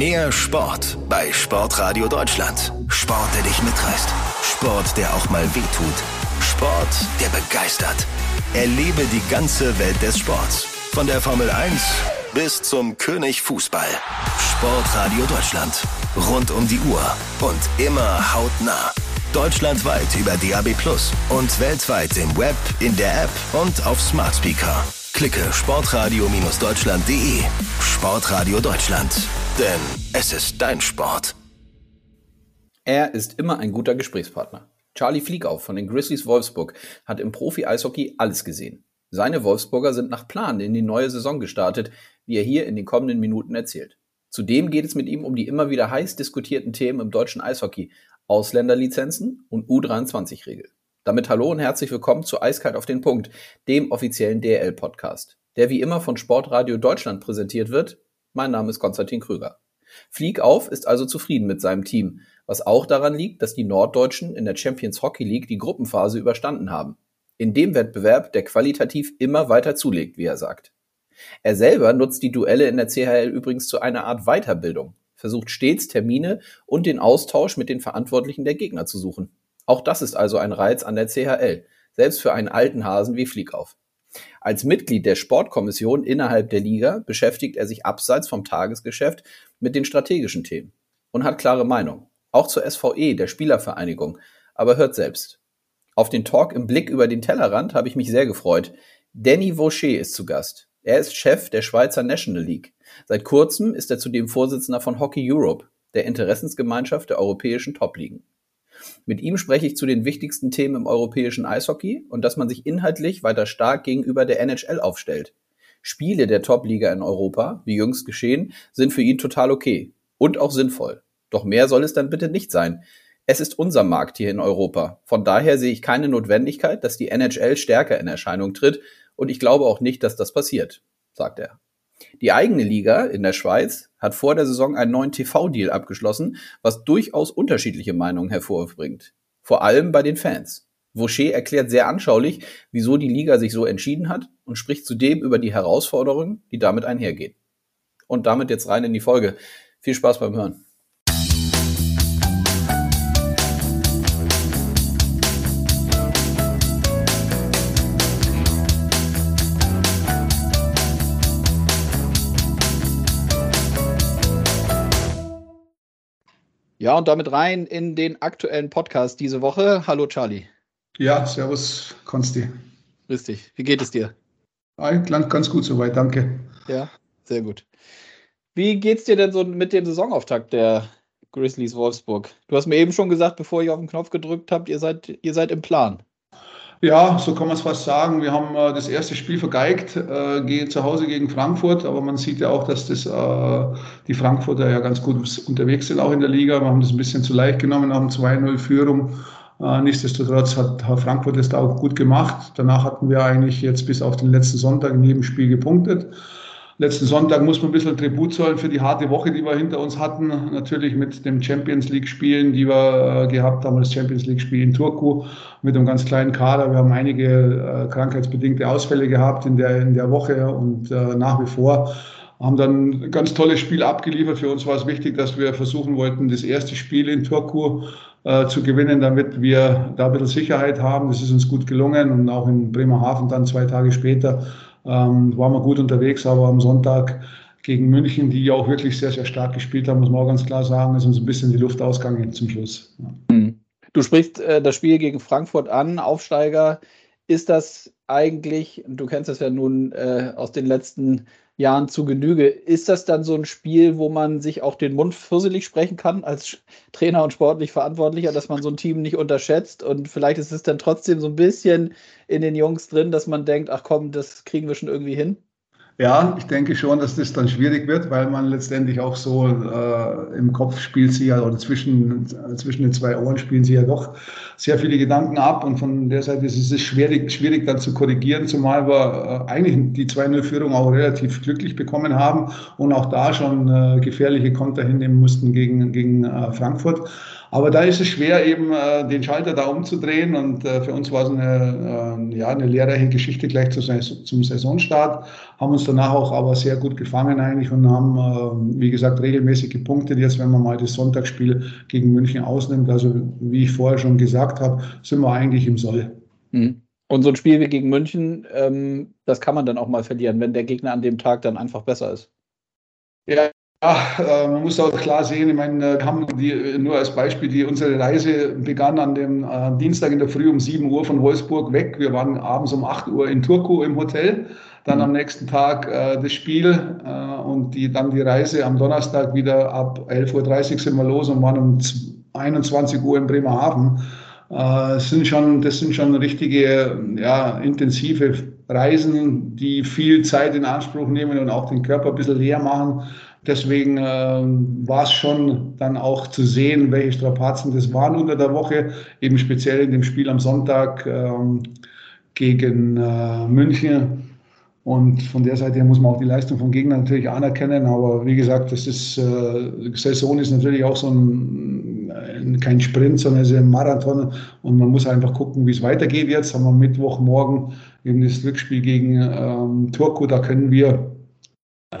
Mehr Sport bei Sportradio Deutschland. Sport, der dich mitreißt. Sport, der auch mal wehtut. Sport, der begeistert. Erlebe die ganze Welt des Sports. Von der Formel 1 bis zum König Fußball. Sportradio Deutschland. Rund um die Uhr und immer hautnah. Deutschlandweit über DAB Plus und weltweit im Web, in der App und auf Smart Speaker. Klicke sportradio-deutschland.de. Sportradio Deutschland. Denn es ist dein Sport. Er ist immer ein guter Gesprächspartner. Charlie Fliegauf von den Grizzlies Wolfsburg hat im Profi-Eishockey alles gesehen. Seine Wolfsburger sind nach Plan in die neue Saison gestartet, wie er hier in den kommenden Minuten erzählt. Zudem geht es mit ihm um die immer wieder heiß diskutierten Themen im deutschen Eishockey, Ausländerlizenzen und U23-Regel. Damit hallo und herzlich willkommen zu Eiskalt auf den Punkt, dem offiziellen DL-Podcast, der wie immer von Sportradio Deutschland präsentiert wird. Mein Name ist Konstantin Krüger. Flieg auf ist also zufrieden mit seinem Team, was auch daran liegt, dass die Norddeutschen in der Champions Hockey League die Gruppenphase überstanden haben in dem Wettbewerb, der qualitativ immer weiter zulegt, wie er sagt. Er selber nutzt die Duelle in der CHL übrigens zu einer Art Weiterbildung, versucht stets Termine und den Austausch mit den Verantwortlichen der Gegner zu suchen. Auch das ist also ein Reiz an der CHL, selbst für einen alten Hasen wie Fliekauf. Als Mitglied der Sportkommission innerhalb der Liga beschäftigt er sich abseits vom Tagesgeschäft mit den strategischen Themen und hat klare Meinung. Auch zur SVE, der Spielervereinigung, aber hört selbst. Auf den Talk im Blick über den Tellerrand habe ich mich sehr gefreut. Danny Vaucher ist zu Gast. Er ist Chef der Schweizer National League. Seit kurzem ist er zudem Vorsitzender von Hockey Europe, der Interessensgemeinschaft der europäischen Topligen. Mit ihm spreche ich zu den wichtigsten Themen im europäischen Eishockey und dass man sich inhaltlich weiter stark gegenüber der NHL aufstellt. Spiele der Topliga in Europa, wie jüngst geschehen, sind für ihn total okay und auch sinnvoll. Doch mehr soll es dann bitte nicht sein. Es ist unser Markt hier in Europa. Von daher sehe ich keine Notwendigkeit, dass die NHL stärker in Erscheinung tritt und ich glaube auch nicht, dass das passiert, sagt er. Die eigene Liga in der Schweiz hat vor der Saison einen neuen TV-Deal abgeschlossen, was durchaus unterschiedliche Meinungen hervorbringt. Vor allem bei den Fans. Vaucher erklärt sehr anschaulich, wieso die Liga sich so entschieden hat und spricht zudem über die Herausforderungen, die damit einhergehen. Und damit jetzt rein in die Folge. Viel Spaß beim Hören. Ja, und damit rein in den aktuellen Podcast diese Woche. Hallo Charlie. Ja, servus Konsti. Grüß dich. Wie geht es dir? Klang ganz gut soweit, danke. Ja, sehr gut. Wie geht's dir denn so mit dem Saisonauftakt der Grizzlies Wolfsburg? Du hast mir eben schon gesagt, bevor ich auf den Knopf gedrückt habe, ihr seid, ihr seid im Plan. Ja, so kann man es fast sagen. Wir haben äh, das erste Spiel vergeigt, äh, zu Hause gegen Frankfurt, aber man sieht ja auch, dass das, äh, die Frankfurter ja ganz gut unterwegs sind, auch in der Liga. Wir haben das ein bisschen zu leicht genommen, haben 2-0-Führung. Äh, nichtsdestotrotz hat, hat Frankfurt das da auch gut gemacht. Danach hatten wir eigentlich jetzt bis auf den letzten Sonntag in jedem Spiel gepunktet. Letzten Sonntag muss man ein bisschen Tribut zollen für die harte Woche, die wir hinter uns hatten. Natürlich mit dem Champions League-Spielen, die wir äh, gehabt haben, das Champions League-Spiel in Turku mit einem ganz kleinen Kader. Wir haben einige äh, krankheitsbedingte Ausfälle gehabt in der, in der Woche und äh, nach wie vor haben dann ein ganz tolles Spiel abgeliefert. Für uns war es wichtig, dass wir versuchen wollten, das erste Spiel in Turku äh, zu gewinnen, damit wir da ein bisschen Sicherheit haben. Das ist uns gut gelungen und auch in Bremerhaven dann zwei Tage später ähm, waren wir gut unterwegs, aber am Sonntag gegen München, die auch wirklich sehr, sehr stark gespielt haben, muss man auch ganz klar sagen, ist uns ein bisschen die Luft ausgegangen zum Schluss. Ja. Mhm. Du sprichst äh, das Spiel gegen Frankfurt an, Aufsteiger. Ist das eigentlich, du kennst das ja nun äh, aus den letzten Jahren zu Genüge. Ist das dann so ein Spiel, wo man sich auch den Mund fusselig sprechen kann als Trainer und sportlich Verantwortlicher, dass man so ein Team nicht unterschätzt und vielleicht ist es dann trotzdem so ein bisschen in den Jungs drin, dass man denkt, ach komm, das kriegen wir schon irgendwie hin? Ja, ich denke schon, dass das dann schwierig wird, weil man letztendlich auch so äh, im Kopf spielt sie ja oder zwischen, zwischen den zwei Ohren spielen sie ja doch sehr viele Gedanken ab und von der Seite ist es schwierig, schwierig dann zu korrigieren, zumal wir äh, eigentlich die 2-0-Führung auch relativ glücklich bekommen haben und auch da schon äh, gefährliche Konter hinnehmen mussten gegen, gegen äh, Frankfurt. Aber da ist es schwer, eben äh, den Schalter da umzudrehen. Und äh, für uns war es eine, äh, ja, eine lehrreiche Geschichte gleich zu, zum Saisonstart. Haben uns danach auch aber sehr gut gefangen eigentlich und haben, äh, wie gesagt, regelmäßig gepunktet. Jetzt, wenn man mal das Sonntagsspiel gegen München ausnimmt, also wie ich vorher schon gesagt habe, sind wir eigentlich im Soll. Mhm. Und so ein Spiel wie gegen München, ähm, das kann man dann auch mal verlieren, wenn der Gegner an dem Tag dann einfach besser ist. Ja, ja, äh, man muss auch klar sehen, ich meine, wir haben die, nur als Beispiel, die, unsere Reise begann an dem äh, Dienstag in der Früh um 7 Uhr von Wolfsburg weg. Wir waren abends um 8 Uhr in Turku im Hotel. Dann mhm. am nächsten Tag äh, das Spiel äh, und die, dann die Reise am Donnerstag wieder ab 11.30 Uhr sind wir los und waren um 21 Uhr in Bremerhaven. Äh, sind schon, das sind schon richtige, ja, intensive Reisen, die viel Zeit in Anspruch nehmen und auch den Körper ein bisschen leer machen. Deswegen äh, war es schon dann auch zu sehen, welche Strapazen das waren unter der Woche, eben speziell in dem Spiel am Sonntag ähm, gegen äh, München. Und von der Seite her muss man auch die Leistung von Gegnern natürlich anerkennen. Aber wie gesagt, das ist, äh, Saison ist natürlich auch so ein, ein kein Sprint, sondern es ist ein Marathon. Und man muss einfach gucken, wie es weitergeht jetzt. Haben wir Mittwochmorgen eben das Rückspiel gegen ähm, Turku. Da können wir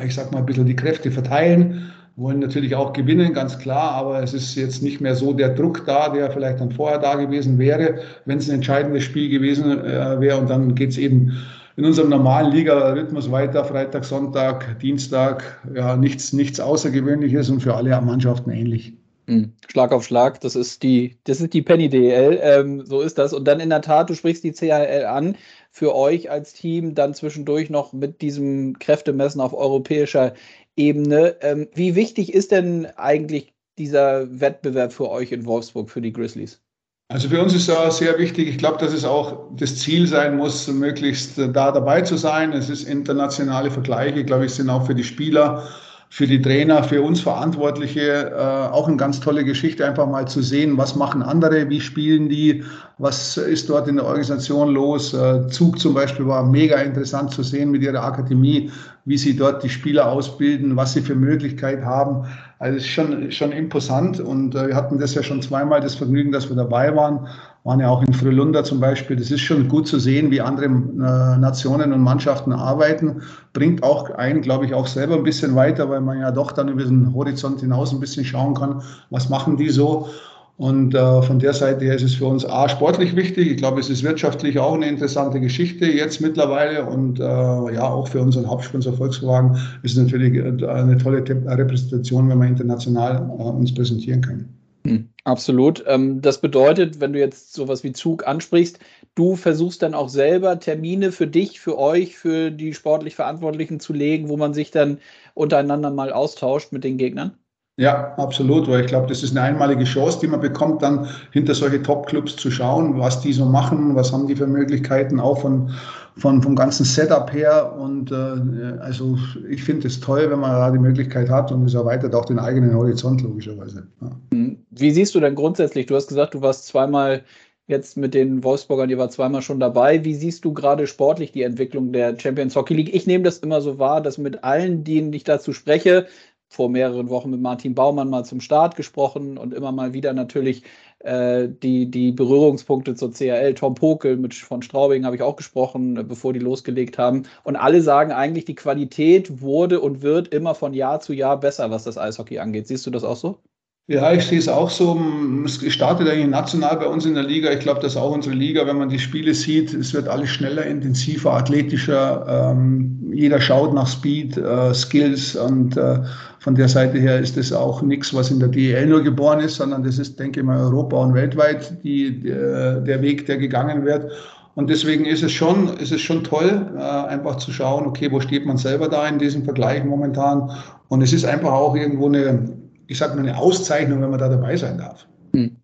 ich sag mal, ein bisschen die Kräfte verteilen, wollen natürlich auch gewinnen, ganz klar, aber es ist jetzt nicht mehr so der Druck da, der vielleicht dann vorher da gewesen wäre, wenn es ein entscheidendes Spiel gewesen äh, wäre. Und dann geht es eben in unserem normalen Liga-Rhythmus weiter, Freitag, Sonntag, Dienstag, ja, nichts, nichts Außergewöhnliches und für alle Mannschaften ähnlich. Hm, Schlag auf Schlag, das ist die, das ist die Penny DL, ähm, so ist das. Und dann in der Tat, du sprichst die CHL an für euch als Team dann zwischendurch noch mit diesem Kräftemessen auf europäischer Ebene. Ähm, wie wichtig ist denn eigentlich dieser Wettbewerb für euch in Wolfsburg, für die Grizzlies? Also für uns ist da sehr wichtig. Ich glaube, dass es auch das Ziel sein muss, möglichst da dabei zu sein. Es ist internationale Vergleiche, glaube ich, sind auch für die Spieler für die Trainer, für uns Verantwortliche äh, auch eine ganz tolle Geschichte, einfach mal zu sehen, was machen andere, wie spielen die, was ist dort in der Organisation los. Äh, Zug zum Beispiel war mega interessant zu sehen mit ihrer Akademie, wie sie dort die Spieler ausbilden, was sie für Möglichkeiten haben. Also es ist schon, schon imposant und äh, wir hatten das ja schon zweimal das Vergnügen, dass wir dabei waren waren ja auch in Frölunda zum Beispiel. Das ist schon gut zu sehen, wie andere äh, Nationen und Mannschaften arbeiten. Bringt auch einen, glaube ich, auch selber ein bisschen weiter, weil man ja doch dann über den Horizont hinaus ein bisschen schauen kann, was machen die so. Und äh, von der Seite her ist es für uns A, sportlich wichtig. Ich glaube, es ist wirtschaftlich auch eine interessante Geschichte jetzt mittlerweile. Und äh, ja, auch für unseren Hauptsponsor Volkswagen ist es natürlich eine tolle Repräsentation, wenn wir international uns präsentieren können. Hm, absolut. Ähm, das bedeutet, wenn du jetzt sowas wie Zug ansprichst, du versuchst dann auch selber Termine für dich, für euch, für die sportlich Verantwortlichen zu legen, wo man sich dann untereinander mal austauscht mit den Gegnern? Ja, absolut, weil ich glaube, das ist eine einmalige Chance, die man bekommt, dann hinter solche Top-Clubs zu schauen, was die so machen, was haben die für Möglichkeiten, auch von, von, vom ganzen Setup her. Und äh, also ich finde es toll, wenn man da die Möglichkeit hat und es erweitert auch den eigenen Horizont logischerweise. Ja. Hm. Wie siehst du denn grundsätzlich? Du hast gesagt, du warst zweimal jetzt mit den Wolfsburgern, ihr war zweimal schon dabei. Wie siehst du gerade sportlich die Entwicklung der Champions Hockey League? Ich nehme das immer so wahr, dass mit allen, denen ich dazu spreche, vor mehreren Wochen mit Martin Baumann mal zum Start gesprochen und immer mal wieder natürlich äh, die, die Berührungspunkte zur CRL. Tom Pokel mit, von Straubing habe ich auch gesprochen, äh, bevor die losgelegt haben. Und alle sagen eigentlich, die Qualität wurde und wird immer von Jahr zu Jahr besser, was das Eishockey angeht. Siehst du das auch so? Ja, ich sehe es auch so. Es startet eigentlich national bei uns in der Liga. Ich glaube, dass auch unsere Liga, wenn man die Spiele sieht, es wird alles schneller, intensiver, athletischer. Ähm, jeder schaut nach Speed, äh, Skills und äh, von der Seite her ist das auch nichts, was in der DEL nur geboren ist, sondern das ist, denke ich mal, Europa und weltweit die, der, der Weg, der gegangen wird. Und deswegen ist es schon, ist es schon toll, äh, einfach zu schauen, okay, wo steht man selber da in diesem Vergleich momentan? Und es ist einfach auch irgendwo eine, ich sage mal, eine Auszeichnung, wenn man da dabei sein darf. Hm.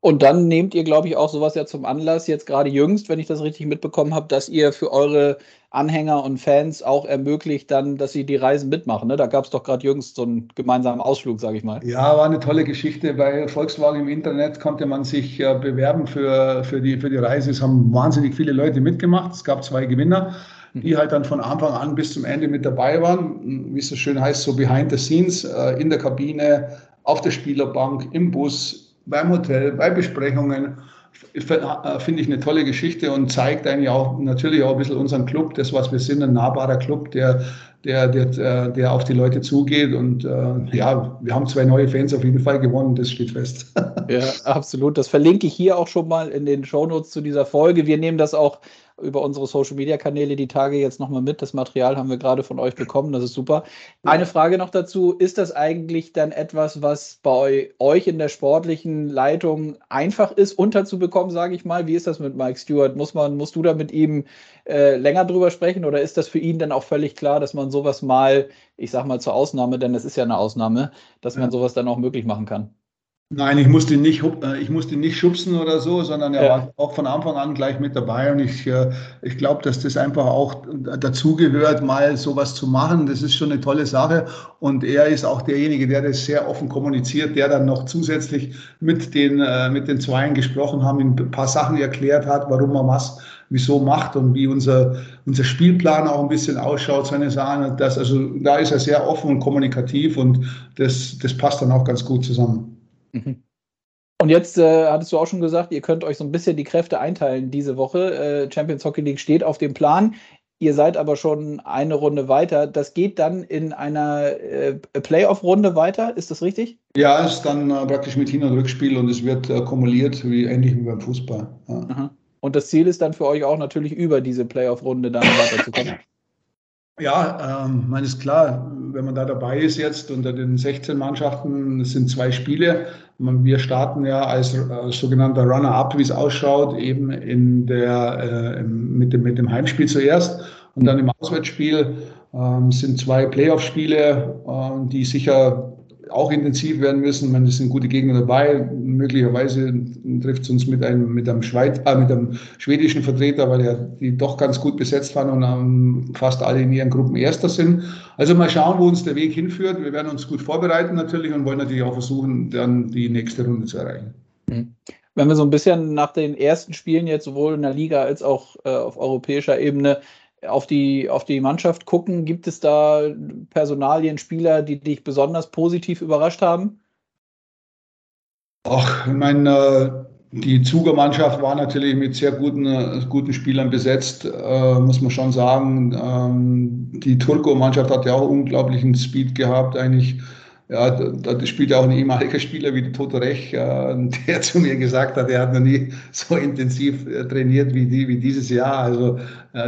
Und dann nehmt ihr, glaube ich, auch sowas ja zum Anlass, jetzt gerade jüngst, wenn ich das richtig mitbekommen habe, dass ihr für eure Anhänger und Fans auch ermöglicht, dann, dass sie die Reisen mitmachen. Ne? Da gab es doch gerade jüngst so einen gemeinsamen Ausflug, sage ich mal. Ja, war eine tolle Geschichte. Bei Volkswagen im Internet konnte man sich äh, bewerben für, für, die, für die Reise. Es haben wahnsinnig viele Leute mitgemacht. Es gab zwei Gewinner die halt dann von Anfang an bis zum Ende mit dabei waren, wie es so schön heißt, so behind the scenes, äh, in der Kabine, auf der Spielerbank, im Bus, beim Hotel, bei Besprechungen. Äh, finde ich eine tolle Geschichte und zeigt eigentlich auch natürlich auch ein bisschen unseren Club, das, was wir sind, ein nahbarer Club, der, der, der, der auf die Leute zugeht. Und äh, ja, wir haben zwei neue Fans auf jeden Fall gewonnen, das steht fest. ja, absolut. Das verlinke ich hier auch schon mal in den Shownotes zu dieser Folge. Wir nehmen das auch über unsere Social Media Kanäle die Tage jetzt nochmal mit. Das Material haben wir gerade von euch bekommen, das ist super. Eine Frage noch dazu: Ist das eigentlich dann etwas, was bei euch in der sportlichen Leitung einfach ist, unterzubekommen, sage ich mal? Wie ist das mit Mike Stewart? Muss man, musst du da mit ihm äh, länger drüber sprechen oder ist das für ihn dann auch völlig klar, dass man sowas mal, ich sag mal zur Ausnahme, denn es ist ja eine Ausnahme, dass man sowas dann auch möglich machen kann? Nein, ich musste nicht, äh, ich musste nicht schubsen oder so, sondern er ja. war auch von Anfang an gleich mit dabei. Und ich, äh, ich glaube, dass das einfach auch dazugehört, mal sowas zu machen. Das ist schon eine tolle Sache. Und er ist auch derjenige, der das sehr offen kommuniziert, der dann noch zusätzlich mit den, äh, mit den Zweien gesprochen haben, ein paar Sachen erklärt hat, warum man was wieso macht und wie unser, unser Spielplan auch ein bisschen ausschaut, seine Sachen. Das, also da ist er sehr offen und kommunikativ und das, das passt dann auch ganz gut zusammen. Mhm. Und jetzt äh, hattest du auch schon gesagt, ihr könnt euch so ein bisschen die Kräfte einteilen diese Woche. Äh, Champions Hockey League steht auf dem Plan. Ihr seid aber schon eine Runde weiter. Das geht dann in einer äh, Playoff-Runde weiter, ist das richtig? Ja, es ist dann äh, praktisch mit Hin- und Rückspiel und es wird äh, kumuliert, wie ähnlich wie beim Fußball. Ja. Und das Ziel ist dann für euch auch natürlich über diese Playoff-Runde dann weiterzukommen. Ja, ähm, man ist klar, wenn man da dabei ist jetzt unter den 16 Mannschaften, sind zwei Spiele. Wir starten ja als, als sogenannter Runner-up, wie es ausschaut, eben in der, äh, mit, dem, mit dem Heimspiel zuerst und dann im Auswärtsspiel ähm, sind zwei Playoff-Spiele, äh, die sicher auch intensiv werden müssen. Man, es sind gute Gegner dabei. Möglicherweise trifft es uns mit einem, mit einem, Schweiz, äh, mit einem schwedischen Vertreter, weil ja die doch ganz gut besetzt waren und ähm, fast alle in ihren Gruppen Erster sind. Also mal schauen, wo uns der Weg hinführt. Wir werden uns gut vorbereiten natürlich und wollen natürlich auch versuchen, dann die nächste Runde zu erreichen. Mhm. Wenn wir so ein bisschen nach den ersten Spielen jetzt sowohl in der Liga als auch äh, auf europäischer Ebene auf die, auf die Mannschaft gucken, gibt es da Personalien, Spieler, die dich besonders positiv überrascht haben? Ach, ich meine, die Zugermannschaft war natürlich mit sehr guten, guten Spielern besetzt, äh, muss man schon sagen. Ähm, die Turko-Mannschaft hat ja auch unglaublichen Speed gehabt, eigentlich ja, da, da spielt ja auch ein ehemaliger Spieler wie Toto Rech, äh, der zu mir gesagt hat, er hat noch nie so intensiv äh, trainiert wie, die, wie dieses Jahr. Also äh,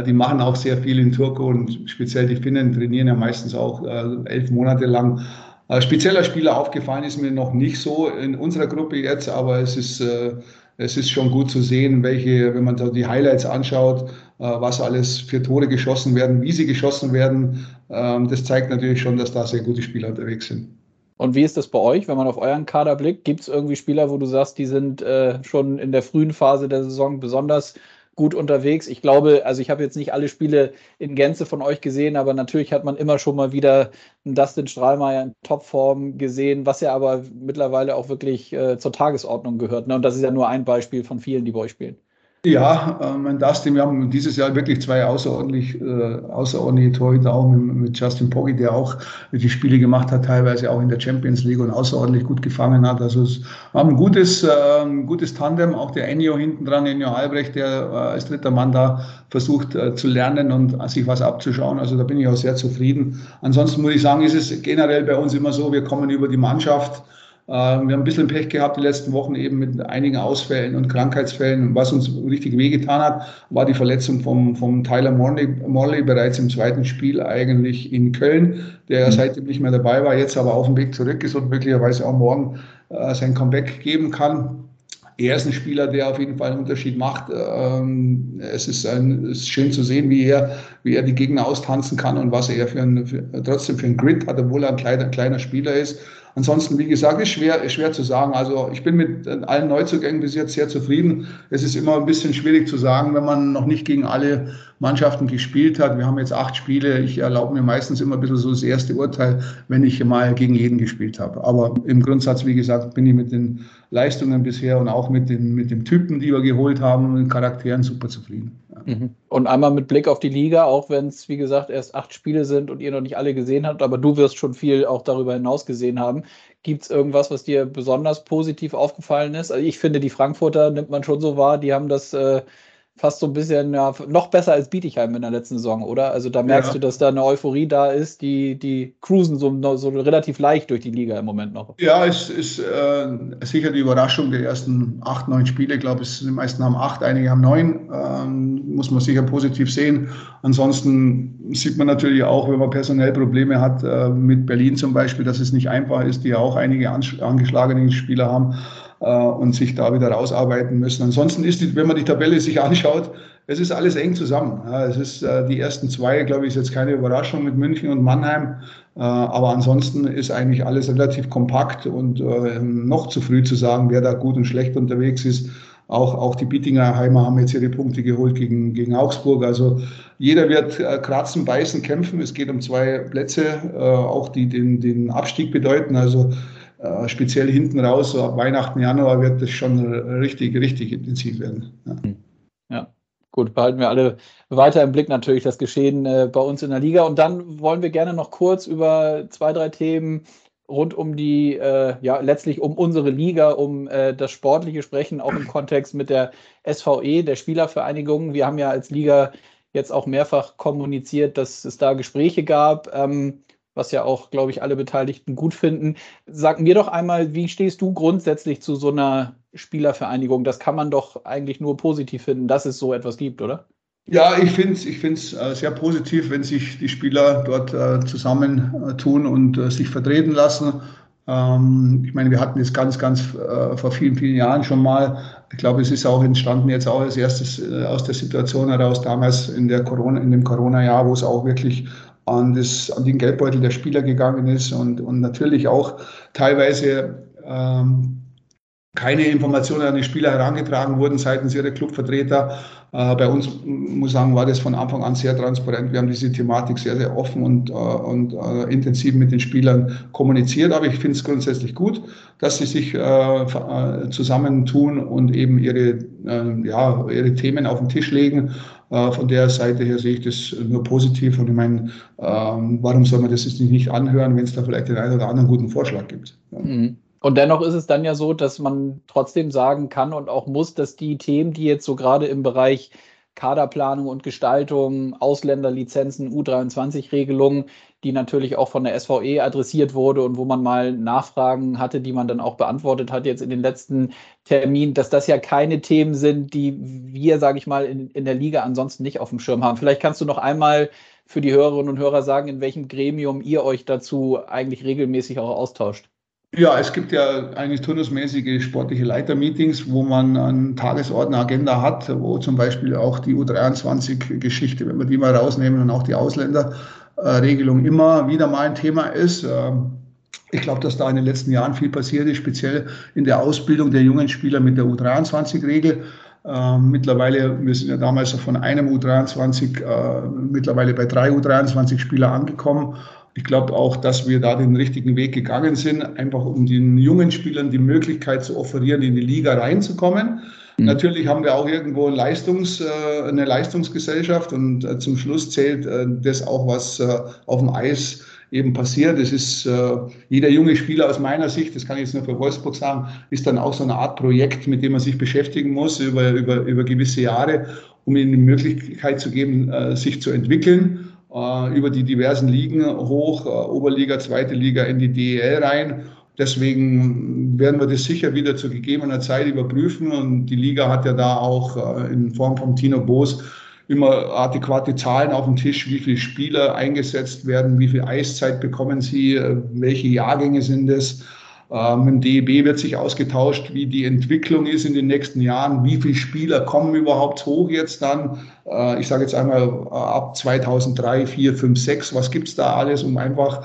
die machen auch sehr viel in Turku und speziell die Finnen trainieren ja meistens auch äh, elf Monate lang. Äh, spezieller Spieler aufgefallen ist mir noch nicht so in unserer Gruppe jetzt, aber es ist, äh, es ist schon gut zu sehen, welche, wenn man da die Highlights anschaut, was alles für Tore geschossen werden, wie sie geschossen werden. Ähm, das zeigt natürlich schon, dass da sehr gute Spieler unterwegs sind. Und wie ist das bei euch, wenn man auf euren Kader blickt? Gibt es irgendwie Spieler, wo du sagst, die sind äh, schon in der frühen Phase der Saison besonders gut unterwegs? Ich glaube, also ich habe jetzt nicht alle Spiele in Gänze von euch gesehen, aber natürlich hat man immer schon mal wieder einen Dustin Strahlmeier in Topform gesehen, was ja aber mittlerweile auch wirklich äh, zur Tagesordnung gehört. Ne? Und das ist ja nur ein Beispiel von vielen, die bei euch spielen. Ja, äh, mein Dustin, wir haben dieses Jahr wirklich zwei außerordentlich, äh, außerordentliche Torhüter, auch mit, mit Justin Poggi, der auch die Spiele gemacht hat, teilweise auch in der Champions League und außerordentlich gut gefangen hat. Also es war ein gutes, äh, ein gutes Tandem, auch der Ennio hinten dran, Ennio Albrecht, der äh, als dritter Mann da versucht äh, zu lernen und sich was abzuschauen. Also da bin ich auch sehr zufrieden. Ansonsten muss ich sagen, ist es generell bei uns immer so, wir kommen über die Mannschaft wir haben ein bisschen Pech gehabt die letzten Wochen eben mit einigen Ausfällen und Krankheitsfällen. Was uns richtig wehgetan hat, war die Verletzung vom, vom Tyler Morley, Morley bereits im zweiten Spiel eigentlich in Köln, der mhm. seitdem nicht mehr dabei war, jetzt aber auf dem Weg zurück ist und möglicherweise auch morgen äh, sein Comeback geben kann. Er ist ein Spieler, der auf jeden Fall einen Unterschied macht. Ähm, es ist, ein, es ist schön zu sehen, wie er, wie er die Gegner austanzen kann und was er für ein, für, trotzdem für ein Grid hat, obwohl er ein kleiner, ein kleiner Spieler ist. Ansonsten, wie gesagt, ist schwer, ist schwer zu sagen. Also ich bin mit allen Neuzugängen bis jetzt sehr zufrieden. Es ist immer ein bisschen schwierig zu sagen, wenn man noch nicht gegen alle Mannschaften gespielt hat. Wir haben jetzt acht Spiele. Ich erlaube mir meistens immer ein bisschen so das erste Urteil, wenn ich mal gegen jeden gespielt habe. Aber im Grundsatz, wie gesagt, bin ich mit den Leistungen bisher und auch mit den, mit den Typen, die wir geholt haben, den Charakteren super zufrieden. Mhm. Und einmal mit Blick auf die Liga, auch wenn es, wie gesagt, erst acht Spiele sind und ihr noch nicht alle gesehen habt, aber du wirst schon viel auch darüber hinaus gesehen haben. Gibt es irgendwas, was dir besonders positiv aufgefallen ist? Also ich finde, die Frankfurter nimmt man schon so wahr, die haben das äh, fast so ein bisschen ja, noch besser als Bietigheim in der letzten Saison, oder? Also da merkst ja. du, dass da eine Euphorie da ist, die, die cruisen so, so relativ leicht durch die Liga im Moment noch. Ja, es ist äh, sicher die Überraschung der ersten acht, neun Spiele. Ich glaube, die meisten haben acht, einige haben neun. Ähm, muss man sicher positiv sehen. Ansonsten sieht man natürlich auch, wenn man personell Probleme hat, äh, mit Berlin zum Beispiel, dass es nicht einfach ist, die ja auch einige angeschlagene Spieler haben und sich da wieder rausarbeiten müssen. Ansonsten ist, die, wenn man die Tabelle sich anschaut, es ist alles eng zusammen. Es ist äh, die ersten zwei, glaube ich, ist jetzt keine Überraschung mit München und Mannheim. Äh, aber ansonsten ist eigentlich alles relativ kompakt und äh, noch zu früh zu sagen, wer da gut und schlecht unterwegs ist. Auch, auch die Bietinger Heimer haben jetzt ihre Punkte geholt gegen, gegen Augsburg. Also jeder wird äh, kratzen, beißen, kämpfen. Es geht um zwei Plätze, äh, auch die den, den Abstieg bedeuten. Also äh, speziell hinten raus, so ab Weihnachten, Januar wird das schon richtig, richtig intensiv werden. Ja. Hm. ja. Gut, behalten wir alle weiter im Blick natürlich das Geschehen äh, bei uns in der Liga. Und dann wollen wir gerne noch kurz über zwei, drei Themen rund um die, äh, ja, letztlich um unsere Liga, um äh, das Sportliche sprechen, auch im Kontext mit der SVE, der Spielervereinigung. Wir haben ja als Liga jetzt auch mehrfach kommuniziert, dass es da Gespräche gab. Ähm, was ja auch, glaube ich, alle Beteiligten gut finden. Sag mir doch einmal, wie stehst du grundsätzlich zu so einer Spielervereinigung? Das kann man doch eigentlich nur positiv finden, dass es so etwas gibt, oder? Ja, ich finde es ich find's, äh, sehr positiv, wenn sich die Spieler dort äh, zusammentun äh, und äh, sich vertreten lassen. Ähm, ich meine, wir hatten es ganz, ganz äh, vor vielen, vielen Jahren schon mal. Ich glaube, es ist auch entstanden jetzt auch als erstes äh, aus der Situation heraus, damals in, der Corona, in dem Corona-Jahr, wo es auch wirklich an, das, an den Geldbeutel der Spieler gegangen ist und, und natürlich auch teilweise ähm, keine Informationen an die Spieler herangetragen wurden seitens ihrer Clubvertreter. Äh, bei uns, muss ich sagen, war das von Anfang an sehr transparent. Wir haben diese Thematik sehr, sehr offen und, äh, und äh, intensiv mit den Spielern kommuniziert. Aber ich finde es grundsätzlich gut, dass sie sich zusammentun und eben ihre, ja, ihre Themen auf den Tisch legen von der Seite her sehe ich das nur positiv. Und ich meine, ähm, warum soll man das jetzt nicht anhören, wenn es da vielleicht den einen oder anderen guten Vorschlag gibt? Mhm. Und dennoch ist es dann ja so, dass man trotzdem sagen kann und auch muss, dass die Themen, die jetzt so gerade im Bereich Kaderplanung und Gestaltung, Ausländerlizenzen, U23-Regelungen, die natürlich auch von der SVE adressiert wurde und wo man mal Nachfragen hatte, die man dann auch beantwortet hat jetzt in den letzten Terminen, dass das ja keine Themen sind, die wir, sage ich mal, in, in der Liga ansonsten nicht auf dem Schirm haben. Vielleicht kannst du noch einmal für die Hörerinnen und Hörer sagen, in welchem Gremium ihr euch dazu eigentlich regelmäßig auch austauscht. Ja, es gibt ja eigentlich turnusmäßige sportliche Leitermeetings, wo man eine Tagesordner, Agenda hat, wo zum Beispiel auch die U23-Geschichte, wenn wir die mal rausnehmen und auch die Ausländerregelung immer wieder mal ein Thema ist. Ähm, ich glaube, dass da in den letzten Jahren viel passiert ist, speziell in der Ausbildung der jungen Spieler mit der U23-Regel. Ähm, mittlerweile, wir sind ja damals von einem U23 äh, mittlerweile bei drei U23-Spieler angekommen. Ich glaube auch, dass wir da den richtigen Weg gegangen sind, einfach um den jungen Spielern die Möglichkeit zu offerieren, in die Liga reinzukommen. Mhm. Natürlich haben wir auch irgendwo Leistungs, äh, eine Leistungsgesellschaft und äh, zum Schluss zählt äh, das auch, was auf dem Eis eben passiert. Es ist jeder junge Spieler aus meiner Sicht, das kann ich jetzt nur für Wolfsburg sagen, ist dann auch so eine Art Projekt, mit dem man sich beschäftigen muss über, über, über gewisse Jahre, um ihnen die Möglichkeit zu geben, sich zu entwickeln äh, über die diversen Ligen hoch, äh, Oberliga, zweite Liga in die DEL rein. Deswegen werden wir das sicher wieder zu gegebener Zeit überprüfen. Und die Liga hat ja da auch äh, in Form von Tino Boos immer adäquate Zahlen auf dem Tisch, wie viele Spieler eingesetzt werden, wie viel Eiszeit bekommen sie, welche Jahrgänge sind es. Ähm, Im DEB wird sich ausgetauscht, wie die Entwicklung ist in den nächsten Jahren, wie viele Spieler kommen überhaupt hoch jetzt dann. Äh, ich sage jetzt einmal äh, ab 2003, 4, 5, 6, was gibt's da alles, um einfach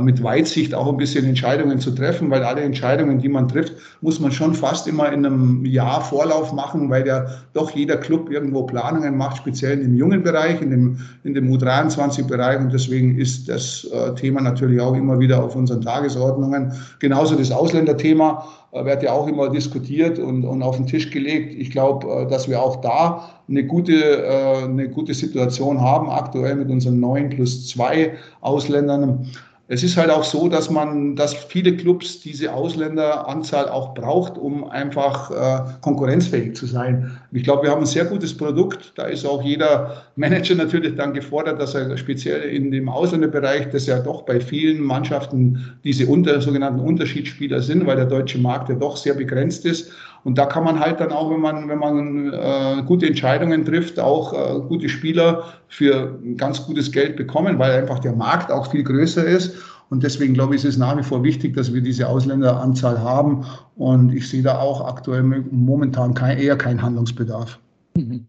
mit Weitsicht auch ein bisschen Entscheidungen zu treffen, weil alle Entscheidungen, die man trifft, muss man schon fast immer in einem Jahr Vorlauf machen, weil ja doch jeder Club irgendwo Planungen macht, speziell im jungen Bereich, in dem, in dem U23-Bereich. Und deswegen ist das äh, Thema natürlich auch immer wieder auf unseren Tagesordnungen. Genauso das Ausländerthema äh, wird ja auch immer diskutiert und, und auf den Tisch gelegt. Ich glaube, äh, dass wir auch da eine gute, äh, eine gute Situation haben, aktuell mit unseren neun plus zwei Ausländern. Es ist halt auch so, dass man, dass viele Clubs diese Ausländeranzahl auch braucht, um einfach äh, konkurrenzfähig zu sein. Ich glaube, wir haben ein sehr gutes Produkt. Da ist auch jeder Manager natürlich dann gefordert, dass er speziell in dem Ausländerbereich, das ja doch bei vielen Mannschaften diese unter, sogenannten Unterschiedsspieler sind, weil der deutsche Markt ja doch sehr begrenzt ist. Und da kann man halt dann auch, wenn man, wenn man äh, gute Entscheidungen trifft, auch äh, gute Spieler für ganz gutes Geld bekommen, weil einfach der Markt auch viel größer ist. Und deswegen glaube ich, ist es nach wie vor wichtig, dass wir diese Ausländeranzahl haben. Und ich sehe da auch aktuell momentan kein, eher keinen Handlungsbedarf. Mhm.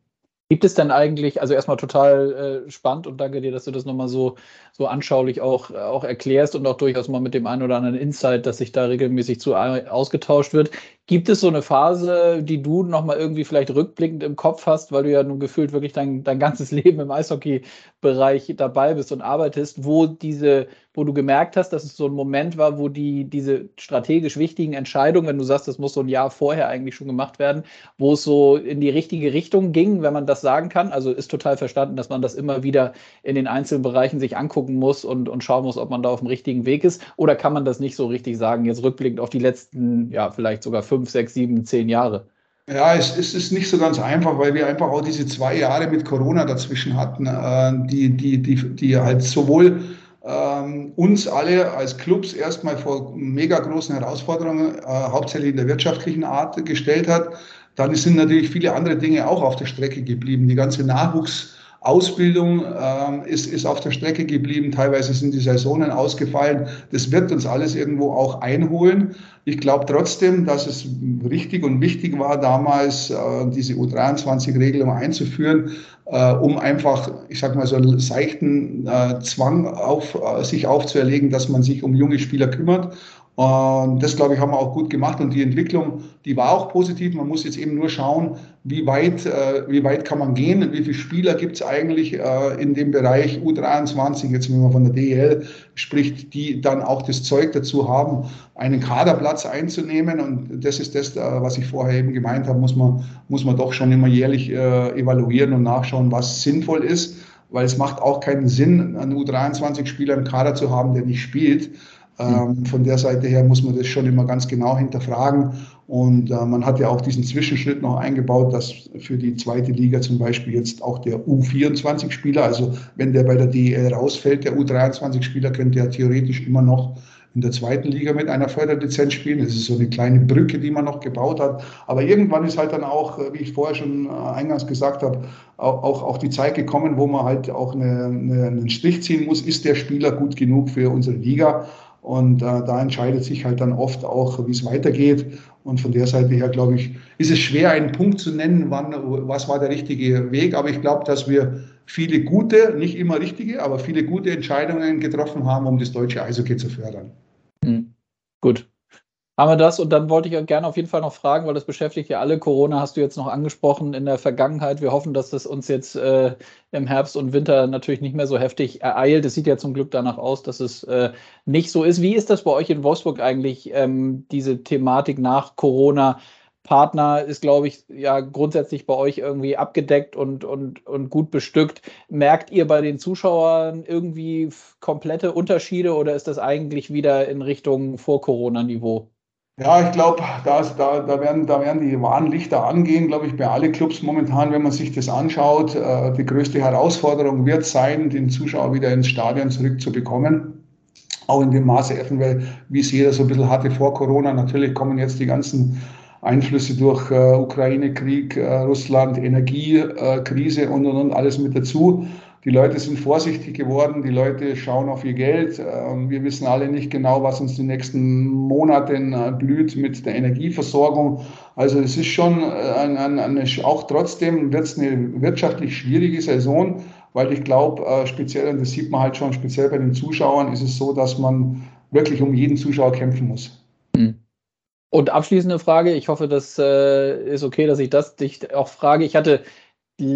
Gibt es denn eigentlich, also erstmal total äh, spannend und danke dir, dass du das nochmal so, so anschaulich auch, auch erklärst und auch durchaus mal mit dem einen oder anderen Insight, dass sich da regelmäßig zu ausgetauscht wird. Gibt es so eine Phase, die du nochmal irgendwie vielleicht rückblickend im Kopf hast, weil du ja nun gefühlt wirklich dein, dein ganzes Leben im Eishockey-Bereich dabei bist und arbeitest, wo diese, wo du gemerkt hast, dass es so ein Moment war, wo die, diese strategisch wichtigen Entscheidungen, wenn du sagst, das muss so ein Jahr vorher eigentlich schon gemacht werden, wo es so in die richtige Richtung ging, wenn man das sagen kann. Also ist total verstanden, dass man das immer wieder in den einzelnen Bereichen sich angucken muss und, und schauen muss, ob man da auf dem richtigen Weg ist. Oder kann man das nicht so richtig sagen, jetzt rückblickend auf die letzten, ja, vielleicht sogar fünf, sechs, sieben, zehn Jahre? Ja, es, ist nicht so ganz einfach, weil wir einfach auch diese zwei Jahre mit Corona dazwischen hatten, äh, die, die, die, die halt sowohl ähm, uns alle als Clubs erstmal vor mega großen Herausforderungen, äh, hauptsächlich in der wirtschaftlichen Art, gestellt hat. Dann sind natürlich viele andere Dinge auch auf der Strecke geblieben. Die ganze Nachwuchs- Ausbildung ähm, ist, ist auf der Strecke geblieben, teilweise sind die Saisonen ausgefallen. Das wird uns alles irgendwo auch einholen. Ich glaube trotzdem, dass es richtig und wichtig war, damals äh, diese U23-Regelung einzuführen, äh, um einfach, ich sage mal so einen seichten äh, Zwang auf, äh, sich aufzuerlegen, dass man sich um junge Spieler kümmert und das, glaube ich, haben wir auch gut gemacht. Und die Entwicklung, die war auch positiv. Man muss jetzt eben nur schauen, wie weit, äh, wie weit kann man gehen, wie viele Spieler gibt es eigentlich äh, in dem Bereich U23, jetzt wenn man von der DEL spricht, die dann auch das Zeug dazu haben, einen Kaderplatz einzunehmen. Und das ist das, äh, was ich vorher eben gemeint habe, muss man, muss man doch schon immer jährlich äh, evaluieren und nachschauen, was sinnvoll ist. Weil es macht auch keinen Sinn, einen U23-Spieler im Kader zu haben, der nicht spielt. Ähm, von der Seite her muss man das schon immer ganz genau hinterfragen. Und äh, man hat ja auch diesen Zwischenschritt noch eingebaut, dass für die zweite Liga zum Beispiel jetzt auch der U24-Spieler, also wenn der bei der DEL rausfällt, der U23-Spieler könnte ja theoretisch immer noch in der zweiten Liga mit einer Förderlizenz spielen. Das ist so eine kleine Brücke, die man noch gebaut hat. Aber irgendwann ist halt dann auch, äh, wie ich vorher schon äh, eingangs gesagt habe, auch, auch die Zeit gekommen, wo man halt auch eine, eine, einen Strich ziehen muss. Ist der Spieler gut genug für unsere Liga? Und äh, da entscheidet sich halt dann oft auch, wie es weitergeht. Und von der Seite her, glaube ich, ist es schwer, einen Punkt zu nennen, wann, was war der richtige Weg. Aber ich glaube, dass wir viele gute, nicht immer richtige, aber viele gute Entscheidungen getroffen haben, um das deutsche Eishockey zu fördern. Mhm. Gut haben wir das. Und dann wollte ich gerne auf jeden Fall noch fragen, weil das beschäftigt ja alle. Corona hast du jetzt noch angesprochen in der Vergangenheit. Wir hoffen, dass das uns jetzt äh, im Herbst und Winter natürlich nicht mehr so heftig ereilt. Es sieht ja zum Glück danach aus, dass es äh, nicht so ist. Wie ist das bei euch in Wolfsburg eigentlich, ähm, diese Thematik nach Corona? Partner ist, glaube ich, ja grundsätzlich bei euch irgendwie abgedeckt und, und, und gut bestückt. Merkt ihr bei den Zuschauern irgendwie komplette Unterschiede oder ist das eigentlich wieder in Richtung Vor-Corona-Niveau? Ja, ich glaube, da, da, werden, da werden die Warnlichter angehen, glaube ich, bei allen Clubs momentan, wenn man sich das anschaut. Äh, die größte Herausforderung wird sein, den Zuschauer wieder ins Stadion zurückzubekommen. Auch in dem Maße, wie es jeder so ein bisschen hatte vor Corona. Natürlich kommen jetzt die ganzen Einflüsse durch äh, Ukraine-Krieg, äh, Russland, Energiekrise und, und, und alles mit dazu. Die Leute sind vorsichtig geworden, die Leute schauen auf ihr Geld. Ähm, wir wissen alle nicht genau, was uns die nächsten Monate äh, blüht mit der Energieversorgung. Also es ist schon äh, ein, ein, eine, auch trotzdem wird es eine wirtschaftlich schwierige Saison. weil ich glaube, äh, speziell, und das sieht man halt schon, speziell bei den Zuschauern, ist es so, dass man wirklich um jeden Zuschauer kämpfen muss. Hm. Und abschließende Frage, ich hoffe, das äh, ist okay, dass ich das dich auch frage. Ich hatte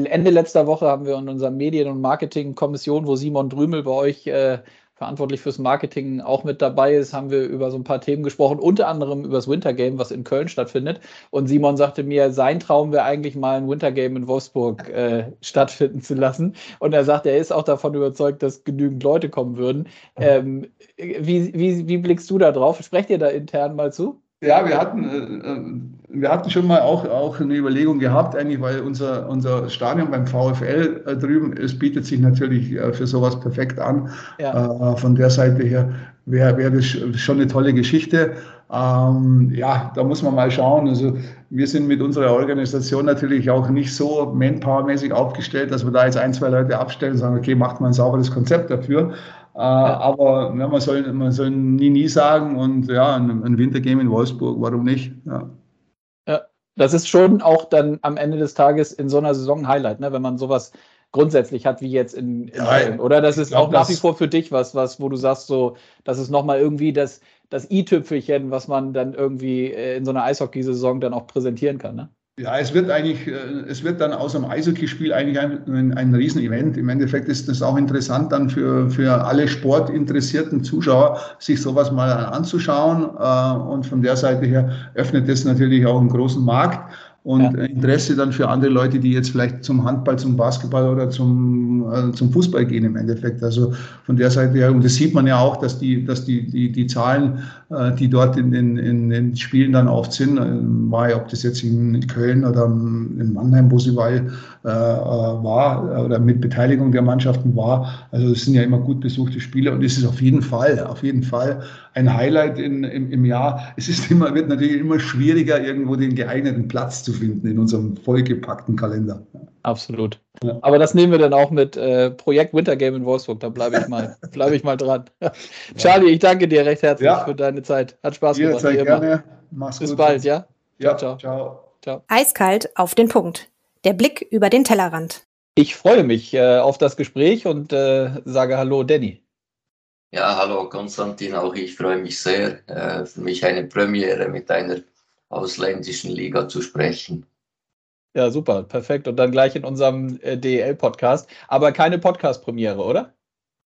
Ende letzter Woche haben wir in unserer Medien- und Marketingkommission, wo Simon Drümel bei euch äh, verantwortlich fürs Marketing auch mit dabei ist, haben wir über so ein paar Themen gesprochen, unter anderem über das Wintergame, was in Köln stattfindet. Und Simon sagte mir, sein Traum wäre eigentlich mal ein Wintergame in Wolfsburg äh, stattfinden zu lassen. Und er sagt, er ist auch davon überzeugt, dass genügend Leute kommen würden. Ähm, wie, wie, wie blickst du da drauf? Sprecht ihr da intern mal zu? Ja, wir hatten, äh, äh, wir hatten schon mal auch, auch eine Überlegung gehabt, eigentlich, weil unser, unser Stadion beim VfL äh, drüben, es bietet sich natürlich äh, für sowas perfekt an. Ja. Äh, von der Seite her wäre wär das schon eine tolle Geschichte. Ähm, ja, da muss man mal schauen. Also wir sind mit unserer Organisation natürlich auch nicht so manpowermäßig aufgestellt, dass wir da jetzt ein, zwei Leute abstellen und sagen, okay, macht mal ein sauberes Konzept dafür. Äh, ja. Aber ja, man, soll, man soll nie, nie sagen und ja, ein, ein Wintergame in Wolfsburg, warum nicht? Ja. Das ist schon auch dann am Ende des Tages in so einer Saison ein Highlight, ne? wenn man sowas grundsätzlich hat wie jetzt in, in ja, Oder das ist glaub, auch nach wie vor für dich was, was, wo du sagst, so, das ist nochmal irgendwie das, das i-Tüpfelchen, was man dann irgendwie äh, in so einer Eishockeysaison dann auch präsentieren kann. Ne? Ja, es wird eigentlich, äh, es wird dann aus einem Eishockeyspiel eigentlich ein, ein, Riesenevent. Im Endeffekt ist das auch interessant dann für, für alle sportinteressierten Zuschauer, sich sowas mal anzuschauen. Äh, und von der Seite her öffnet das natürlich auch einen großen Markt und ja. Interesse dann für andere Leute, die jetzt vielleicht zum Handball, zum Basketball oder zum, äh, zum Fußball gehen im Endeffekt. Also von der Seite her, und das sieht man ja auch, dass die, dass die, die, die Zahlen, äh, die dort in den, in den Spielen dann oft sind, äh, war, ob das jetzt in Köln oder in Mannheim, wo sie war, äh, äh, war oder mit Beteiligung der Mannschaften war. Also es sind ja immer gut besuchte Spiele und es ist auf jeden Fall, auf jeden Fall ein Highlight in, im, im Jahr. Es ist immer, wird natürlich immer schwieriger, irgendwo den geeigneten Platz zu finden in unserem vollgepackten Kalender. Absolut. Ja. Aber das nehmen wir dann auch mit äh, Projekt Wintergame in Wolfsburg. Da bleibe ich mal, bleibe ich mal dran. Charlie, ich danke dir recht herzlich ja. für deine Zeit. Hat Spaß gemacht. Wie gerne. Mach's Bis gut. bald, ja? Ja, ciao, ciao. ciao. Eiskalt auf den Punkt. Der Blick über den Tellerrand. Ich freue mich äh, auf das Gespräch und äh, sage Hallo, Danny. Ja, hallo Konstantin, auch ich freue mich sehr. Äh, für mich eine Premiere mit einer ausländischen Liga zu sprechen. Ja, super, perfekt. Und dann gleich in unserem äh, DEL-Podcast. Aber keine Podcast-Premiere, oder?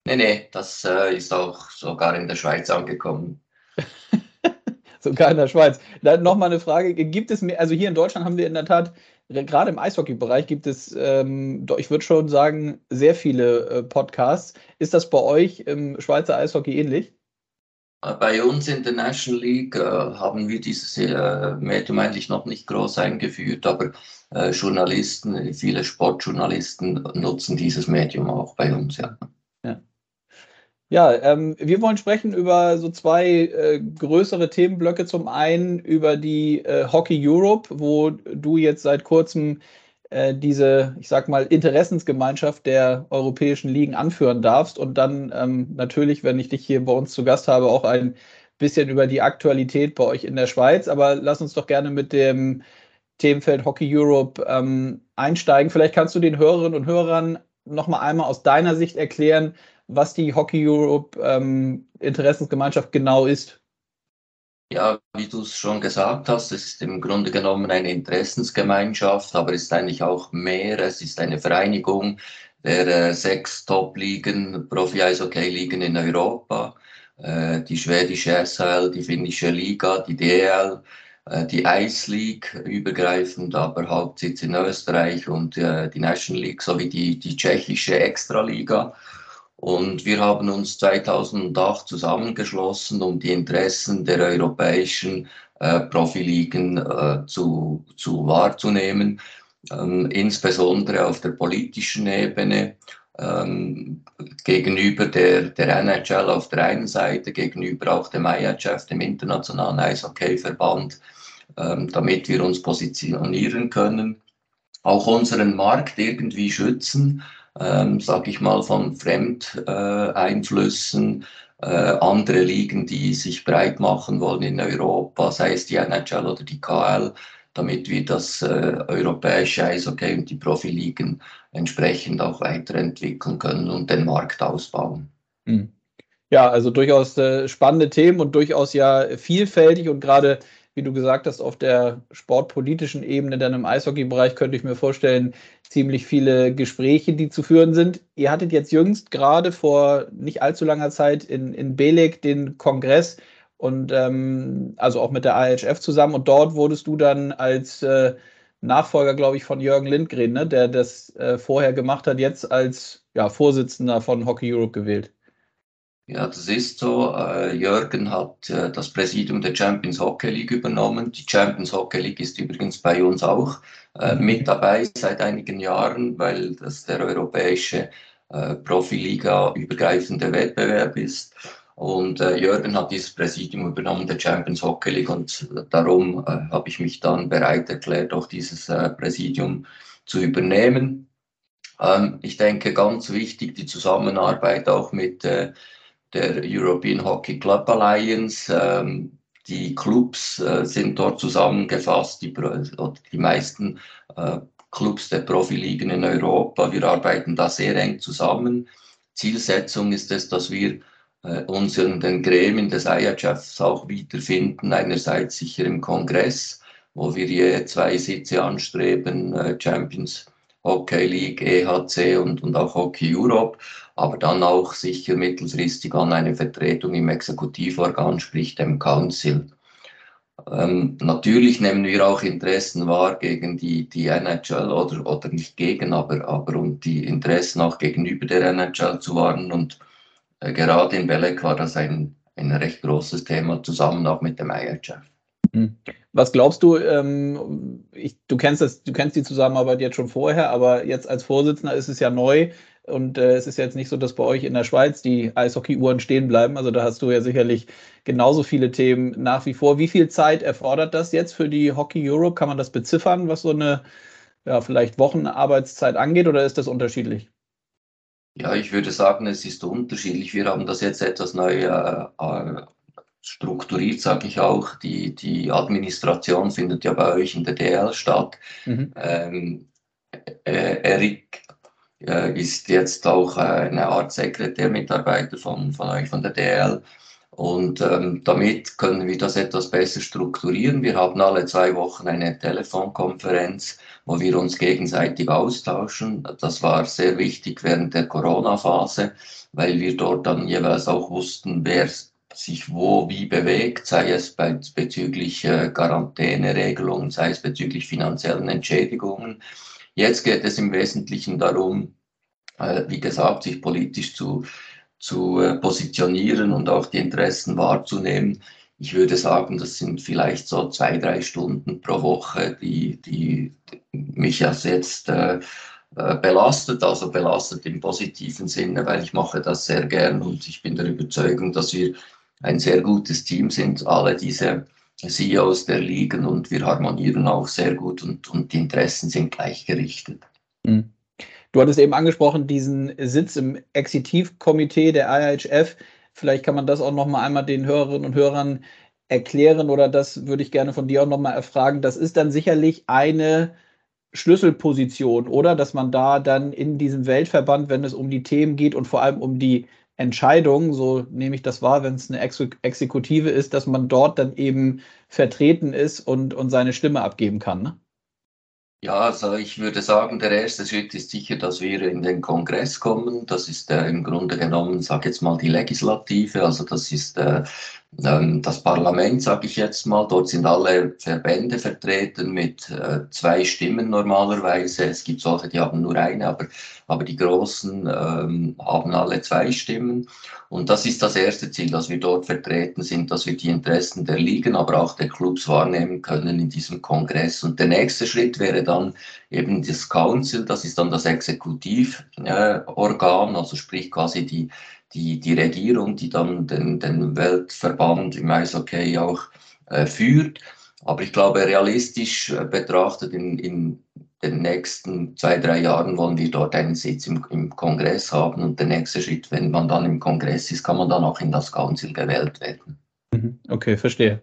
Nee, nee, das äh, ist auch sogar in der Schweiz angekommen. sogar in der Schweiz. Dann nochmal eine Frage. Gibt es mehr, also hier in Deutschland haben wir in der Tat gerade im Eishockey-Bereich gibt es, ähm, ich würde schon sagen, sehr viele äh, Podcasts. Ist das bei euch im Schweizer Eishockey ähnlich? Äh, bei uns in der National League äh, haben wir dieses äh, Medium eigentlich noch nicht groß eingeführt, aber äh, Journalisten, viele Sportjournalisten nutzen dieses Medium auch bei uns, ja. Ja, ähm, wir wollen sprechen über so zwei äh, größere Themenblöcke. Zum einen über die äh, Hockey Europe, wo du jetzt seit kurzem äh, diese, ich sag mal, Interessensgemeinschaft der europäischen Ligen anführen darfst. Und dann ähm, natürlich, wenn ich dich hier bei uns zu Gast habe, auch ein bisschen über die Aktualität bei euch in der Schweiz. Aber lass uns doch gerne mit dem Themenfeld Hockey Europe ähm, einsteigen. Vielleicht kannst du den Hörerinnen und Hörern noch mal einmal aus deiner Sicht erklären, was die Hockey Europe ähm, Interessensgemeinschaft genau ist. Ja, wie du es schon gesagt hast, es ist im Grunde genommen eine Interessensgemeinschaft, aber es ist eigentlich auch mehr. Es ist eine Vereinigung der äh, sechs Top-Ligen, Profi-Eishockey-Ligen in Europa, äh, die schwedische SHL, die finnische Liga, die DL, äh, die Ice League übergreifend, aber Hauptsitz in Österreich und äh, die National League sowie die, die tschechische Extraliga. Und wir haben uns 2008 zusammengeschlossen, um die Interessen der europäischen äh, Profiligen äh, zu, zu wahrzunehmen, ähm, insbesondere auf der politischen Ebene ähm, gegenüber der, der NHL auf der einen Seite, gegenüber auch dem IHF, dem Internationalen Eishockeyverband, ähm, damit wir uns positionieren können, auch unseren Markt irgendwie schützen ähm, sage ich mal, von Fremdeinflüssen, äh, andere Ligen, die sich breit machen wollen in Europa, sei es die NHL oder die KL, damit wir das äh, europäische Eishockey und die Profiligen entsprechend auch weiterentwickeln können und den Markt ausbauen. Mhm. Ja, also durchaus äh, spannende Themen und durchaus ja vielfältig und gerade wie du gesagt hast, auf der sportpolitischen Ebene, dann im Eishockey-Bereich könnte ich mir vorstellen, ziemlich viele Gespräche, die zu führen sind. Ihr hattet jetzt jüngst gerade vor nicht allzu langer Zeit in, in Belek den Kongress und ähm, also auch mit der IHF zusammen und dort wurdest du dann als äh, Nachfolger, glaube ich, von Jürgen Lindgren, ne, der das äh, vorher gemacht hat, jetzt als ja, Vorsitzender von Hockey Europe gewählt. Ja, das ist so. Äh, Jürgen hat äh, das Präsidium der Champions Hockey League übernommen. Die Champions Hockey League ist übrigens bei uns auch äh, mhm. mit dabei seit einigen Jahren, weil das der europäische Profiliga übergreifende Wettbewerb ist. Und Jürgen hat dieses Präsidium übernommen der Champions Hockey League und darum habe ich mich dann bereit erklärt, auch dieses Präsidium zu übernehmen. Ähm, ich denke, ganz wichtig die Zusammenarbeit auch mit der European Hockey Club Alliance. Ähm, die Clubs äh, sind dort zusammengefasst, die, die meisten äh, Clubs der Profiligen in Europa. Wir arbeiten da sehr eng zusammen. Zielsetzung ist es, dass wir äh, uns in den Gremien des IHFs auch wiederfinden. Einerseits sicher im Kongress, wo wir je zwei Sitze anstreben, äh, Champions Hockey League, EHC und, und auch Hockey Europe aber dann auch sicher mittelfristig an eine Vertretung im Exekutivorgan, sprich dem Council. Ähm, natürlich nehmen wir auch Interessen wahr gegen die, die NHL oder, oder nicht gegen, aber, aber um die Interessen auch gegenüber der NHL zu wahren. Und äh, gerade in Belek war das ein, ein recht großes Thema, zusammen auch mit dem IHF. Hm. Was glaubst du, ähm, ich, du, kennst das, du kennst die Zusammenarbeit jetzt schon vorher, aber jetzt als Vorsitzender ist es ja neu. Und äh, es ist jetzt nicht so, dass bei euch in der Schweiz die Eishockey-Uhren stehen bleiben. Also da hast du ja sicherlich genauso viele Themen nach wie vor. Wie viel Zeit erfordert das jetzt für die Hockey Europe? Kann man das beziffern, was so eine ja, vielleicht Wochenarbeitszeit angeht oder ist das unterschiedlich? Ja, ich würde sagen, es ist unterschiedlich. Wir haben das jetzt etwas neu äh, äh strukturiert, sage ich auch. Die, die Administration findet ja bei euch in der DL statt. Mhm. Ähm, äh, Erik äh, ist jetzt auch äh, eine Art Sekretärmitarbeiter von, von euch, von der DL. Und ähm, damit können wir das etwas besser strukturieren. Wir haben alle zwei Wochen eine Telefonkonferenz, wo wir uns gegenseitig austauschen. Das war sehr wichtig während der Corona-Phase, weil wir dort dann jeweils auch wussten, wer sich wo wie bewegt, sei es bezüglich äh, Quarantäneregelungen, sei es bezüglich finanziellen Entschädigungen. Jetzt geht es im Wesentlichen darum, äh, wie gesagt, sich politisch zu, zu äh, positionieren und auch die Interessen wahrzunehmen. Ich würde sagen, das sind vielleicht so zwei, drei Stunden pro Woche, die, die mich als jetzt äh, belastet, also belastet im positiven Sinne, weil ich mache das sehr gern und ich bin der Überzeugung, dass wir ein sehr gutes Team sind, alle diese CEOs der Ligen und wir harmonieren auch sehr gut und, und die Interessen sind gleichgerichtet. Mhm. Du hattest eben angesprochen, diesen Sitz im Exekutivkomitee der IHF. Vielleicht kann man das auch noch mal einmal den Hörerinnen und Hörern erklären oder das würde ich gerne von dir auch noch mal erfragen. Das ist dann sicherlich eine Schlüsselposition, oder? Dass man da dann in diesem Weltverband, wenn es um die Themen geht und vor allem um die Entscheidung, so nehme ich das wahr, wenn es eine Ex Exekutive ist, dass man dort dann eben vertreten ist und, und seine Stimme abgeben kann. Ne? Ja, also ich würde sagen, der erste Schritt ist sicher, dass wir in den Kongress kommen. Das ist äh, im Grunde genommen, sage jetzt mal, die Legislative. Also das ist äh, das Parlament, sage ich jetzt mal, dort sind alle Verbände vertreten mit äh, zwei Stimmen normalerweise. Es gibt solche, die haben nur eine, aber, aber die Großen ähm, haben alle zwei Stimmen. Und das ist das erste Ziel, dass wir dort vertreten sind, dass wir die Interessen der Ligen, aber auch der Clubs wahrnehmen können in diesem Kongress. Und der nächste Schritt wäre dann eben das Council, das ist dann das Exekutivorgan, äh, also sprich quasi die die, die Regierung, die dann den, den Weltverband im Eishockey auch äh, führt. Aber ich glaube, realistisch äh, betrachtet in, in den nächsten zwei, drei Jahren wollen wir dort einen Sitz im, im Kongress haben. Und der nächste Schritt, wenn man dann im Kongress ist, kann man dann auch in das Council gewählt werden. Mhm. Okay, verstehe.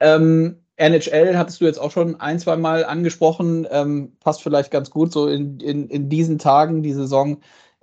Ähm, NHL hattest du jetzt auch schon ein, zwei Mal angesprochen. Ähm, passt vielleicht ganz gut so in, in, in diesen Tagen. Die Saison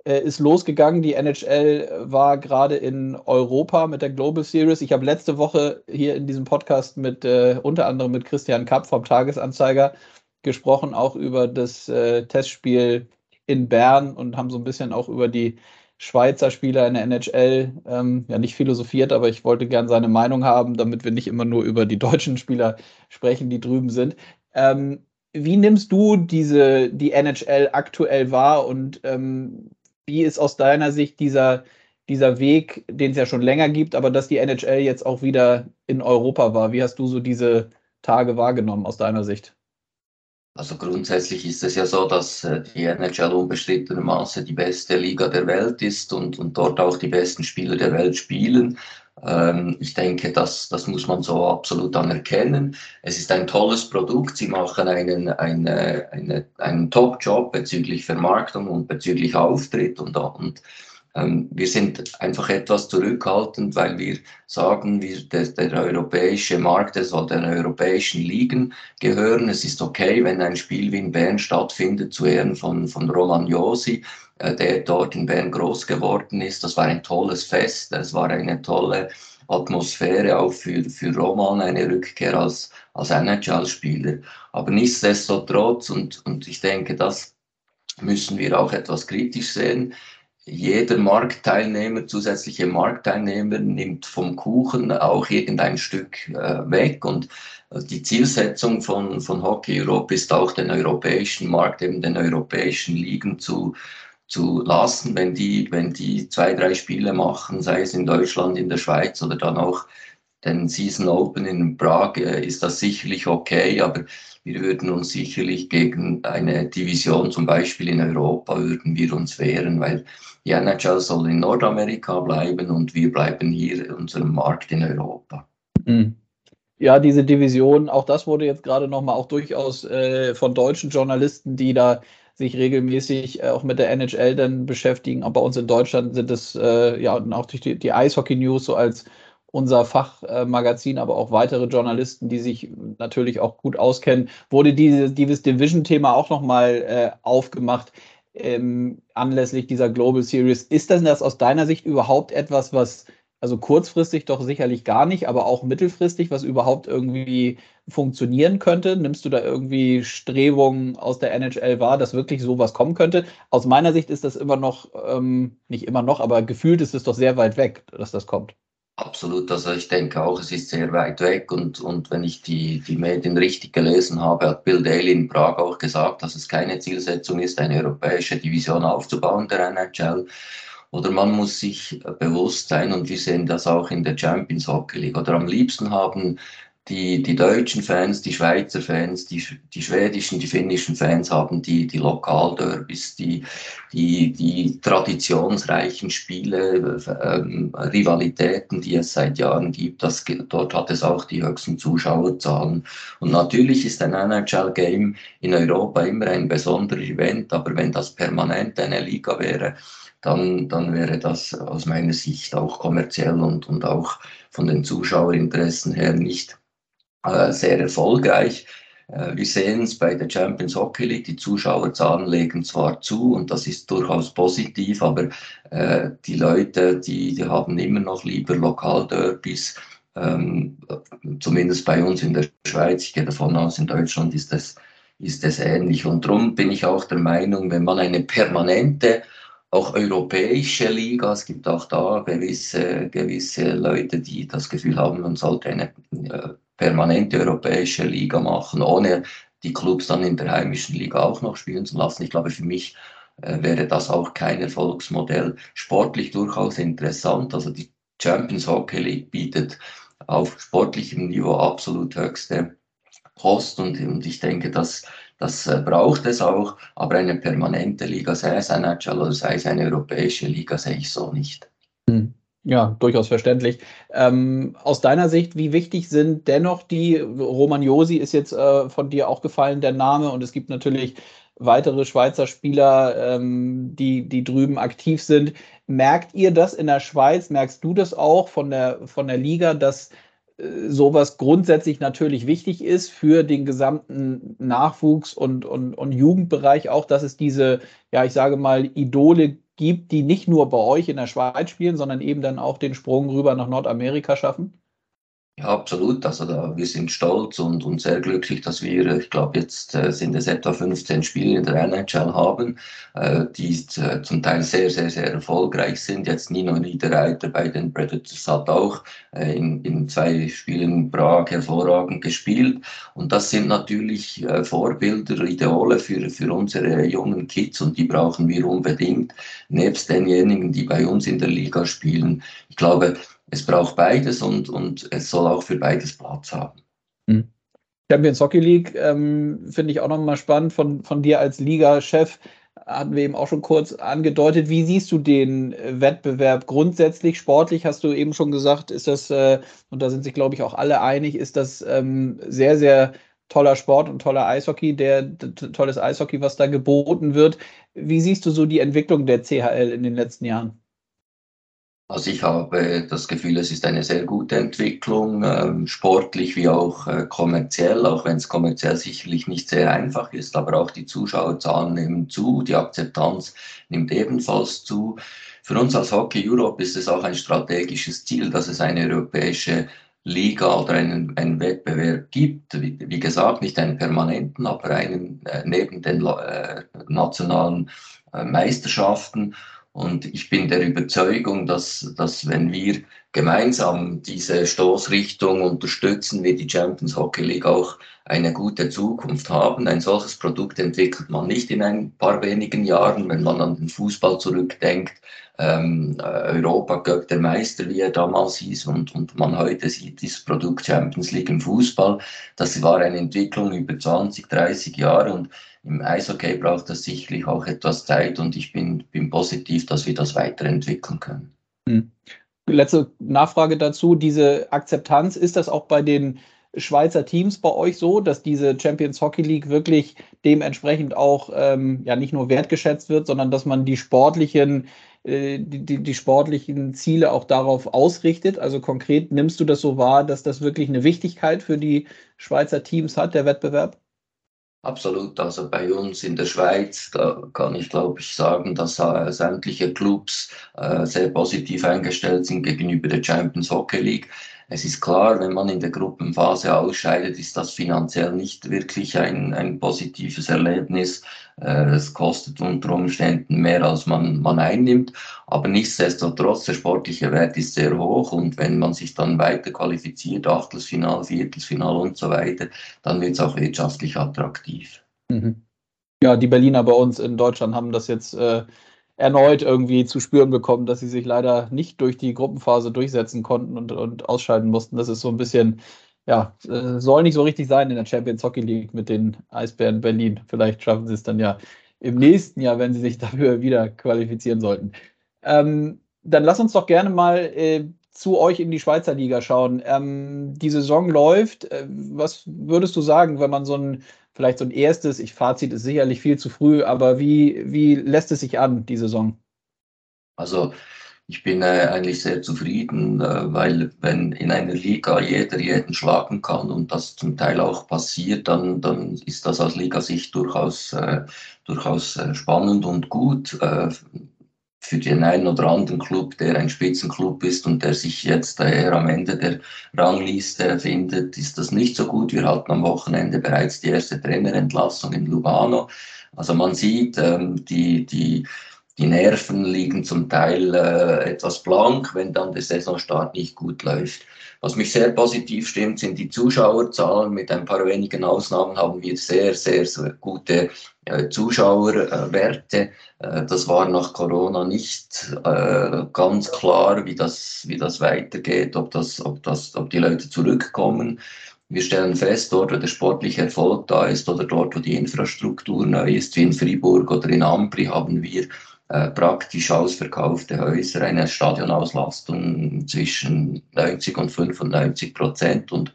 äh, ist losgegangen. Die NHL war gerade in Europa mit der Global Series. Ich habe letzte Woche hier in diesem Podcast mit äh, unter anderem mit Christian Kapp vom Tagesanzeiger gesprochen, auch über das äh, Testspiel in Bern und haben so ein bisschen auch über die Schweizer Spieler in der NHL ähm, ja nicht philosophiert, aber ich wollte gern seine Meinung haben, damit wir nicht immer nur über die deutschen Spieler sprechen, die drüben sind. Ähm, wie nimmst du diese die NHL aktuell wahr und ähm, wie ist aus deiner Sicht dieser dieser Weg, den es ja schon länger gibt, aber dass die NHL jetzt auch wieder in Europa war? Wie hast du so diese Tage wahrgenommen aus deiner Sicht? Also grundsätzlich ist es ja so, dass äh, die NHL unbestrittenermaßen die beste Liga der Welt ist und, und dort auch die besten Spieler der Welt spielen. Ähm, ich denke, das, das muss man so absolut anerkennen. Es ist ein tolles Produkt. Sie machen einen, eine, eine, einen Top-Job bezüglich Vermarktung und bezüglich Auftritt und, und ähm, wir sind einfach etwas zurückhaltend, weil wir sagen, wir, der, der europäische Markt, der soll den europäischen Ligen gehören. Es ist okay, wenn ein Spiel wie in Bern stattfindet zu Ehren von, von Roland Josi, der dort in Bern groß geworden ist. Das war ein tolles Fest, es war eine tolle Atmosphäre auch für, für Roman, eine Rückkehr als, als NHL-Spieler. Aber nichtsdestotrotz, und, und ich denke, das müssen wir auch etwas kritisch sehen, jeder Marktteilnehmer, zusätzliche Marktteilnehmer nimmt vom Kuchen auch irgendein Stück äh, weg und äh, die Zielsetzung von, von Hockey Europe ist auch den europäischen Markt, eben den europäischen Ligen zu, zu lassen, wenn die, wenn die zwei, drei Spiele machen, sei es in Deutschland, in der Schweiz oder dann auch den Season Open in Prag, äh, ist das sicherlich okay, aber wir würden uns sicherlich gegen eine Division, zum Beispiel in Europa, würden wir uns wehren, weil die NHL soll in Nordamerika bleiben und wir bleiben hier in unserem Markt in Europa. Mhm. Ja, diese Division, auch das wurde jetzt gerade nochmal auch durchaus äh, von deutschen Journalisten, die da sich regelmäßig äh, auch mit der NHL dann beschäftigen. Aber bei uns in Deutschland sind es äh, ja auch durch die, die Eishockey News so als unser Fachmagazin, aber auch weitere Journalisten, die sich natürlich auch gut auskennen, wurde diese, dieses Division-Thema auch nochmal äh, aufgemacht ähm, anlässlich dieser Global Series. Ist das, das aus deiner Sicht überhaupt etwas, was, also kurzfristig doch sicherlich gar nicht, aber auch mittelfristig, was überhaupt irgendwie funktionieren könnte? Nimmst du da irgendwie Strebungen aus der NHL wahr, dass wirklich sowas kommen könnte? Aus meiner Sicht ist das immer noch, ähm, nicht immer noch, aber gefühlt ist es doch sehr weit weg, dass das kommt. Absolut, also ich denke auch, es ist sehr weit weg und, und wenn ich die, die Medien richtig gelesen habe, hat Bill Daly in Prag auch gesagt, dass es keine Zielsetzung ist, eine europäische Division aufzubauen der NHL. Oder man muss sich bewusst sein, und wir sehen das auch in der Champions Hockey League, oder am liebsten haben die, die deutschen Fans, die Schweizer Fans, die, die schwedischen, die finnischen Fans haben die, die Lokalderbys, die, die, die traditionsreichen Spiele, ähm, Rivalitäten, die es seit Jahren gibt. Das, dort hat es auch die höchsten Zuschauerzahlen. Und natürlich ist ein NHL-Game in Europa immer ein besonderer Event, aber wenn das permanent eine Liga wäre, dann, dann wäre das aus meiner Sicht auch kommerziell und, und auch von den Zuschauerinteressen her nicht äh, sehr erfolgreich. Äh, wir sehen es bei der Champions Hockey League, die Zuschauerzahlen legen zwar zu und das ist durchaus positiv, aber äh, die Leute, die, die haben immer noch lieber Lokalderbys, ähm, zumindest bei uns in der Schweiz, ich gehe davon aus, in Deutschland ist es, ist es ähnlich. Und darum bin ich auch der Meinung, wenn man eine permanente auch europäische Liga. Es gibt auch da gewisse, gewisse Leute, die das Gefühl haben, man sollte eine äh, permanente europäische Liga machen, ohne die Clubs dann in der heimischen Liga auch noch spielen zu lassen. Ich glaube, für mich äh, wäre das auch kein Erfolgsmodell. Sportlich durchaus interessant. Also die Champions Hockey League bietet auf sportlichem Niveau absolut höchste Kost und, und ich denke, dass das äh, braucht es auch, aber eine permanente Liga, sei es eine NHL oder sei es eine europäische Liga, sehe ich so nicht. Hm. Ja, durchaus verständlich. Ähm, aus deiner Sicht, wie wichtig sind dennoch die, Roman Josi ist jetzt äh, von dir auch gefallen, der Name, und es gibt natürlich weitere Schweizer Spieler, ähm, die, die drüben aktiv sind. Merkt ihr das in der Schweiz? Merkst du das auch von der, von der Liga, dass sowas grundsätzlich natürlich wichtig ist für den gesamten Nachwuchs und, und, und Jugendbereich auch, dass es diese, ja, ich sage mal, Idole gibt, die nicht nur bei euch in der Schweiz spielen, sondern eben dann auch den Sprung rüber nach Nordamerika schaffen? Ja, absolut. Also da, wir sind stolz und, und sehr glücklich, dass wir, ich glaube, jetzt äh, sind es etwa 15 Spiele in der NHL haben, äh, die äh, zum Teil sehr, sehr, sehr erfolgreich sind. Jetzt Nino Niederreiter bei den Predators hat auch äh, in, in zwei Spielen Prag hervorragend gespielt. Und das sind natürlich äh, Vorbilder, Idole für, für unsere jungen Kids und die brauchen wir unbedingt, nebst denjenigen, die bei uns in der Liga spielen. Ich glaube, es braucht beides und, und es soll auch für beides Platz haben. Mhm. Champions Hockey League ähm, finde ich auch nochmal spannend von, von dir als Liga-Chef. Hatten wir eben auch schon kurz angedeutet. Wie siehst du den Wettbewerb grundsätzlich? Sportlich hast du eben schon gesagt, ist das, äh, und da sind sich, glaube ich, auch alle einig, ist das ähm, sehr, sehr toller Sport und toller Eishockey, der tolles Eishockey, was da geboten wird. Wie siehst du so die Entwicklung der CHL in den letzten Jahren? Also ich habe das Gefühl, es ist eine sehr gute Entwicklung, ähm, sportlich wie auch äh, kommerziell, auch wenn es kommerziell sicherlich nicht sehr einfach ist, aber auch die Zuschauerzahlen nehmen zu, die Akzeptanz nimmt ebenfalls zu. Für uns als Hockey Europe ist es auch ein strategisches Ziel, dass es eine europäische Liga oder einen, einen Wettbewerb gibt. Wie, wie, gesagt, nicht einen permanenten, aber einen äh, neben den äh, nationalen äh, Meisterschaften. Und ich bin der Überzeugung, dass, dass wenn wir gemeinsam diese Stoßrichtung unterstützen, wir die Champions Hockey League auch eine gute Zukunft haben. Ein solches Produkt entwickelt man nicht in ein paar wenigen Jahren, wenn man an den Fußball zurückdenkt. Ähm, Europa Cup der Meister, wie er damals hieß, und, und man heute sieht dieses Produkt Champions League im Fußball. Das war eine Entwicklung über 20, 30 Jahre und im Eishockey braucht das sicherlich auch etwas Zeit und ich bin, bin positiv, dass wir das weiterentwickeln können. Hm. Letzte Nachfrage dazu, diese Akzeptanz, ist das auch bei den Schweizer Teams bei euch so, dass diese Champions Hockey League wirklich dementsprechend auch ähm, ja nicht nur wertgeschätzt wird, sondern dass man die sportlichen, äh, die, die, die sportlichen Ziele auch darauf ausrichtet? Also konkret nimmst du das so wahr, dass das wirklich eine Wichtigkeit für die Schweizer Teams hat, der Wettbewerb? Absolut. Also bei uns in der Schweiz, da kann ich glaube ich sagen, dass äh, sämtliche Clubs äh, sehr positiv eingestellt sind gegenüber der Champions Hockey League. Es ist klar, wenn man in der Gruppenphase ausscheidet, ist das finanziell nicht wirklich ein, ein positives Erlebnis. Äh, es kostet unter Umständen mehr, als man, man einnimmt. Aber nichtsdestotrotz, der sportliche Wert ist sehr hoch. Und wenn man sich dann weiter qualifiziert, Achtelfinal, Viertelfinal und so weiter, dann wird es auch wirtschaftlich attraktiv. Mhm. Ja, die Berliner bei uns in Deutschland haben das jetzt äh, erneut irgendwie zu spüren bekommen, dass sie sich leider nicht durch die Gruppenphase durchsetzen konnten und, und ausscheiden mussten. Das ist so ein bisschen, ja, äh, soll nicht so richtig sein in der Champions Hockey League mit den Eisbären Berlin. Vielleicht schaffen sie es dann ja im nächsten Jahr, wenn sie sich dafür wieder qualifizieren sollten. Ähm, dann lass uns doch gerne mal äh, zu euch in die Schweizer Liga schauen. Ähm, die Saison läuft. Äh, was würdest du sagen, wenn man so ein vielleicht so ein erstes, ich Fazit ist sicherlich viel zu früh, aber wie, wie lässt es sich an, die Saison? Also ich bin äh, eigentlich sehr zufrieden, äh, weil wenn in einer Liga jeder jeden schlagen kann und das zum Teil auch passiert, dann, dann ist das aus Ligasicht durchaus, äh, durchaus äh, spannend und gut. Äh, für den einen oder anderen Club, der ein Spitzenclub ist und der sich jetzt daher am Ende der Rangliste findet, ist das nicht so gut. Wir hatten am Wochenende bereits die erste Trainerentlassung in Lugano. Also man sieht, ähm, die, die, die Nerven liegen zum Teil äh, etwas blank, wenn dann der Saisonstart nicht gut läuft. Was mich sehr positiv stimmt, sind die Zuschauerzahlen. Mit ein paar wenigen Ausnahmen haben wir sehr, sehr, sehr gute äh, Zuschauerwerte. Äh, das war nach Corona nicht äh, ganz klar, wie das, wie das weitergeht, ob, das, ob, das, ob die Leute zurückkommen. Wir stellen fest, dort, wo der sportliche Erfolg da ist oder dort, wo die Infrastruktur neu ist, wie in Fribourg oder in Ampri, haben wir äh, praktisch ausverkaufte Häuser, eine Stadionauslastung zwischen 90 und 95 Prozent. Und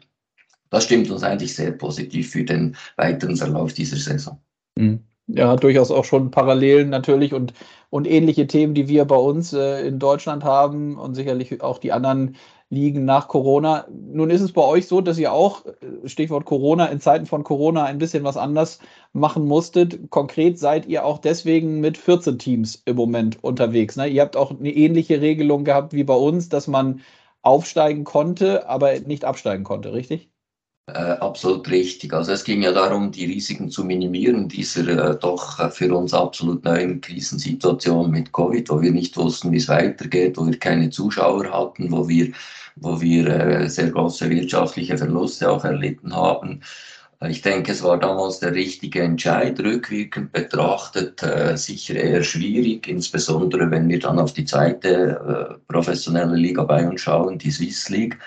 das stimmt uns eigentlich sehr positiv für den weiteren Verlauf dieser Saison. Mhm. Ja, durchaus auch schon Parallelen natürlich und, und ähnliche Themen, die wir bei uns äh, in Deutschland haben und sicherlich auch die anderen liegen nach Corona. Nun ist es bei euch so, dass ihr auch, äh, Stichwort Corona, in Zeiten von Corona ein bisschen was anders machen musstet. Konkret seid ihr auch deswegen mit 14 Teams im Moment unterwegs. Ne? Ihr habt auch eine ähnliche Regelung gehabt wie bei uns, dass man aufsteigen konnte, aber nicht absteigen konnte, richtig? Äh, absolut richtig. Also es ging ja darum, die Risiken zu minimieren dieser äh, doch äh, für uns absolut neuen Krisensituation mit Covid, wo wir nicht wussten, wie es weitergeht, wo wir keine Zuschauer hatten, wo wir, wo wir äh, sehr große wirtschaftliche Verluste auch erlitten haben. Ich denke, es war damals der richtige Entscheid, rückwirkend betrachtet, äh, sicher eher schwierig, insbesondere wenn wir dann auf die zweite äh, professionelle Liga bei uns schauen, die Swiss League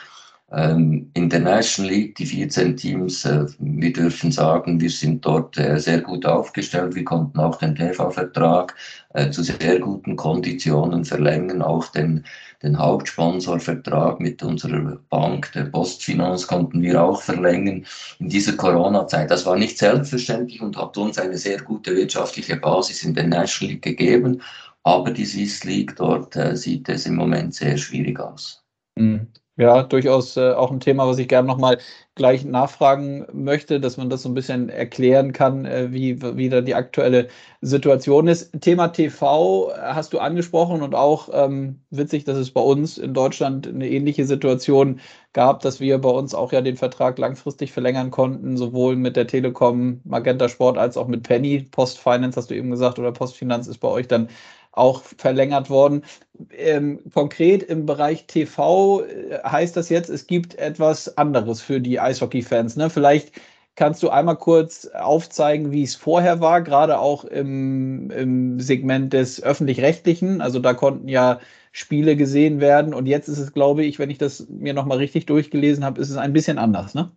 in der National League, die 14 Teams, äh, wir dürfen sagen, wir sind dort äh, sehr gut aufgestellt. Wir konnten auch den TV-Vertrag äh, zu sehr guten Konditionen verlängern, auch den, den Hauptsponsorvertrag mit unserer Bank, der Postfinanz, konnten wir auch verlängern in dieser Corona-Zeit. Das war nicht selbstverständlich und hat uns eine sehr gute wirtschaftliche Basis in der National League gegeben. Aber die Swiss League, dort sieht es im Moment sehr schwierig aus. Mhm. Ja, durchaus äh, auch ein Thema, was ich gerne nochmal gleich nachfragen möchte, dass man das so ein bisschen erklären kann, äh, wie, wie da die aktuelle Situation ist. Thema TV hast du angesprochen und auch ähm, witzig, dass es bei uns in Deutschland eine ähnliche Situation gab, dass wir bei uns auch ja den Vertrag langfristig verlängern konnten, sowohl mit der Telekom, Magenta Sport als auch mit Penny. Post Finance hast du eben gesagt oder Postfinanz ist bei euch dann auch verlängert worden. Ähm, konkret im Bereich TV äh, heißt das jetzt, es gibt etwas anderes für die Eishockey-Fans. Ne? Vielleicht kannst du einmal kurz aufzeigen, wie es vorher war, gerade auch im, im Segment des öffentlich-rechtlichen. Also da konnten ja Spiele gesehen werden und jetzt ist es, glaube ich, wenn ich das mir nochmal richtig durchgelesen habe, ist es ein bisschen anders, ne?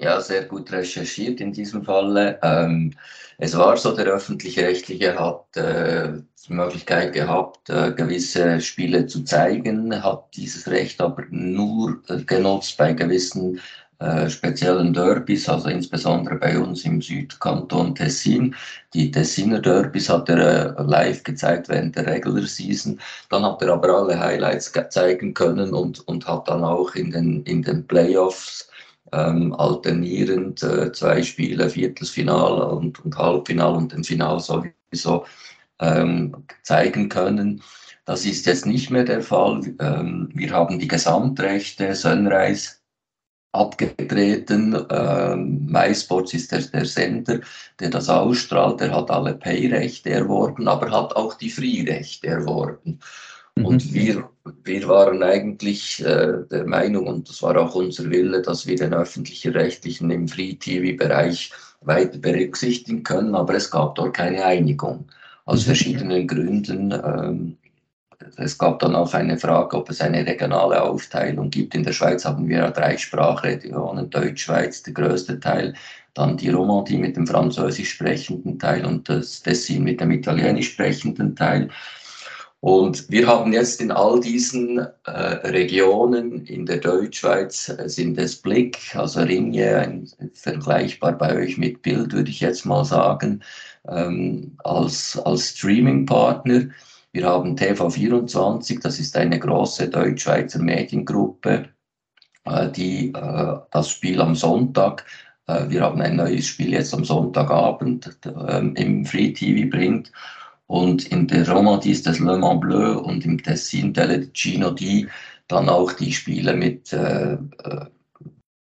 Ja, sehr gut recherchiert in diesem Falle. Ähm, es war so, der öffentlich-rechtliche hat äh, die Möglichkeit gehabt, äh, gewisse Spiele zu zeigen, hat dieses Recht aber nur äh, genutzt bei gewissen äh, speziellen Derbys, also insbesondere bei uns im Südkanton Tessin. Die Tessiner Derbys hat er äh, live gezeigt während der Regular Season. Dann hat er aber alle Highlights zeigen können und, und hat dann auch in den, in den Playoffs ähm, alternierend äh, zwei Spiele, Viertelfinale und, und Halbfinale und den Final sowieso ähm, zeigen können. Das ist jetzt nicht mehr der Fall. Ähm, wir haben die Gesamtrechte Sunrise abgetreten. Ähm, MySports ist der, der Sender, der das ausstrahlt. Der hat alle Pay-Rechte erworben, aber hat auch die Free-Rechte erworben. Und mhm. wir, wir waren eigentlich äh, der Meinung, und das war auch unser Wille, dass wir den öffentlichen Rechtlichen im Free-TV-Bereich weiter berücksichtigen können, aber es gab dort keine Einigung. Aus mhm. verschiedenen Gründen. Ähm, es gab dann auch eine Frage, ob es eine regionale Aufteilung gibt. In der Schweiz haben wir ja drei Sprachregionen, Deutschschweiz, der größte Teil, dann die Romandie mit dem französisch sprechenden Teil und das Tessin mit dem italienisch sprechenden Teil. Und wir haben jetzt in all diesen äh, Regionen in der Deutschschweiz äh, sind es Blick, also Ringe, ein, vergleichbar bei euch mit Bild, würde ich jetzt mal sagen, ähm, als, als Streaming-Partner. Wir haben TV24, das ist eine große Deutschschweizer Mediengruppe, äh, die äh, das Spiel am Sonntag äh, wir haben ein neues Spiel jetzt am Sonntagabend ähm, im Free TV bringt und in der Romandie ist das Le Mans Bleu und im Tessin Telecino die dann auch die Spiele mit äh, äh,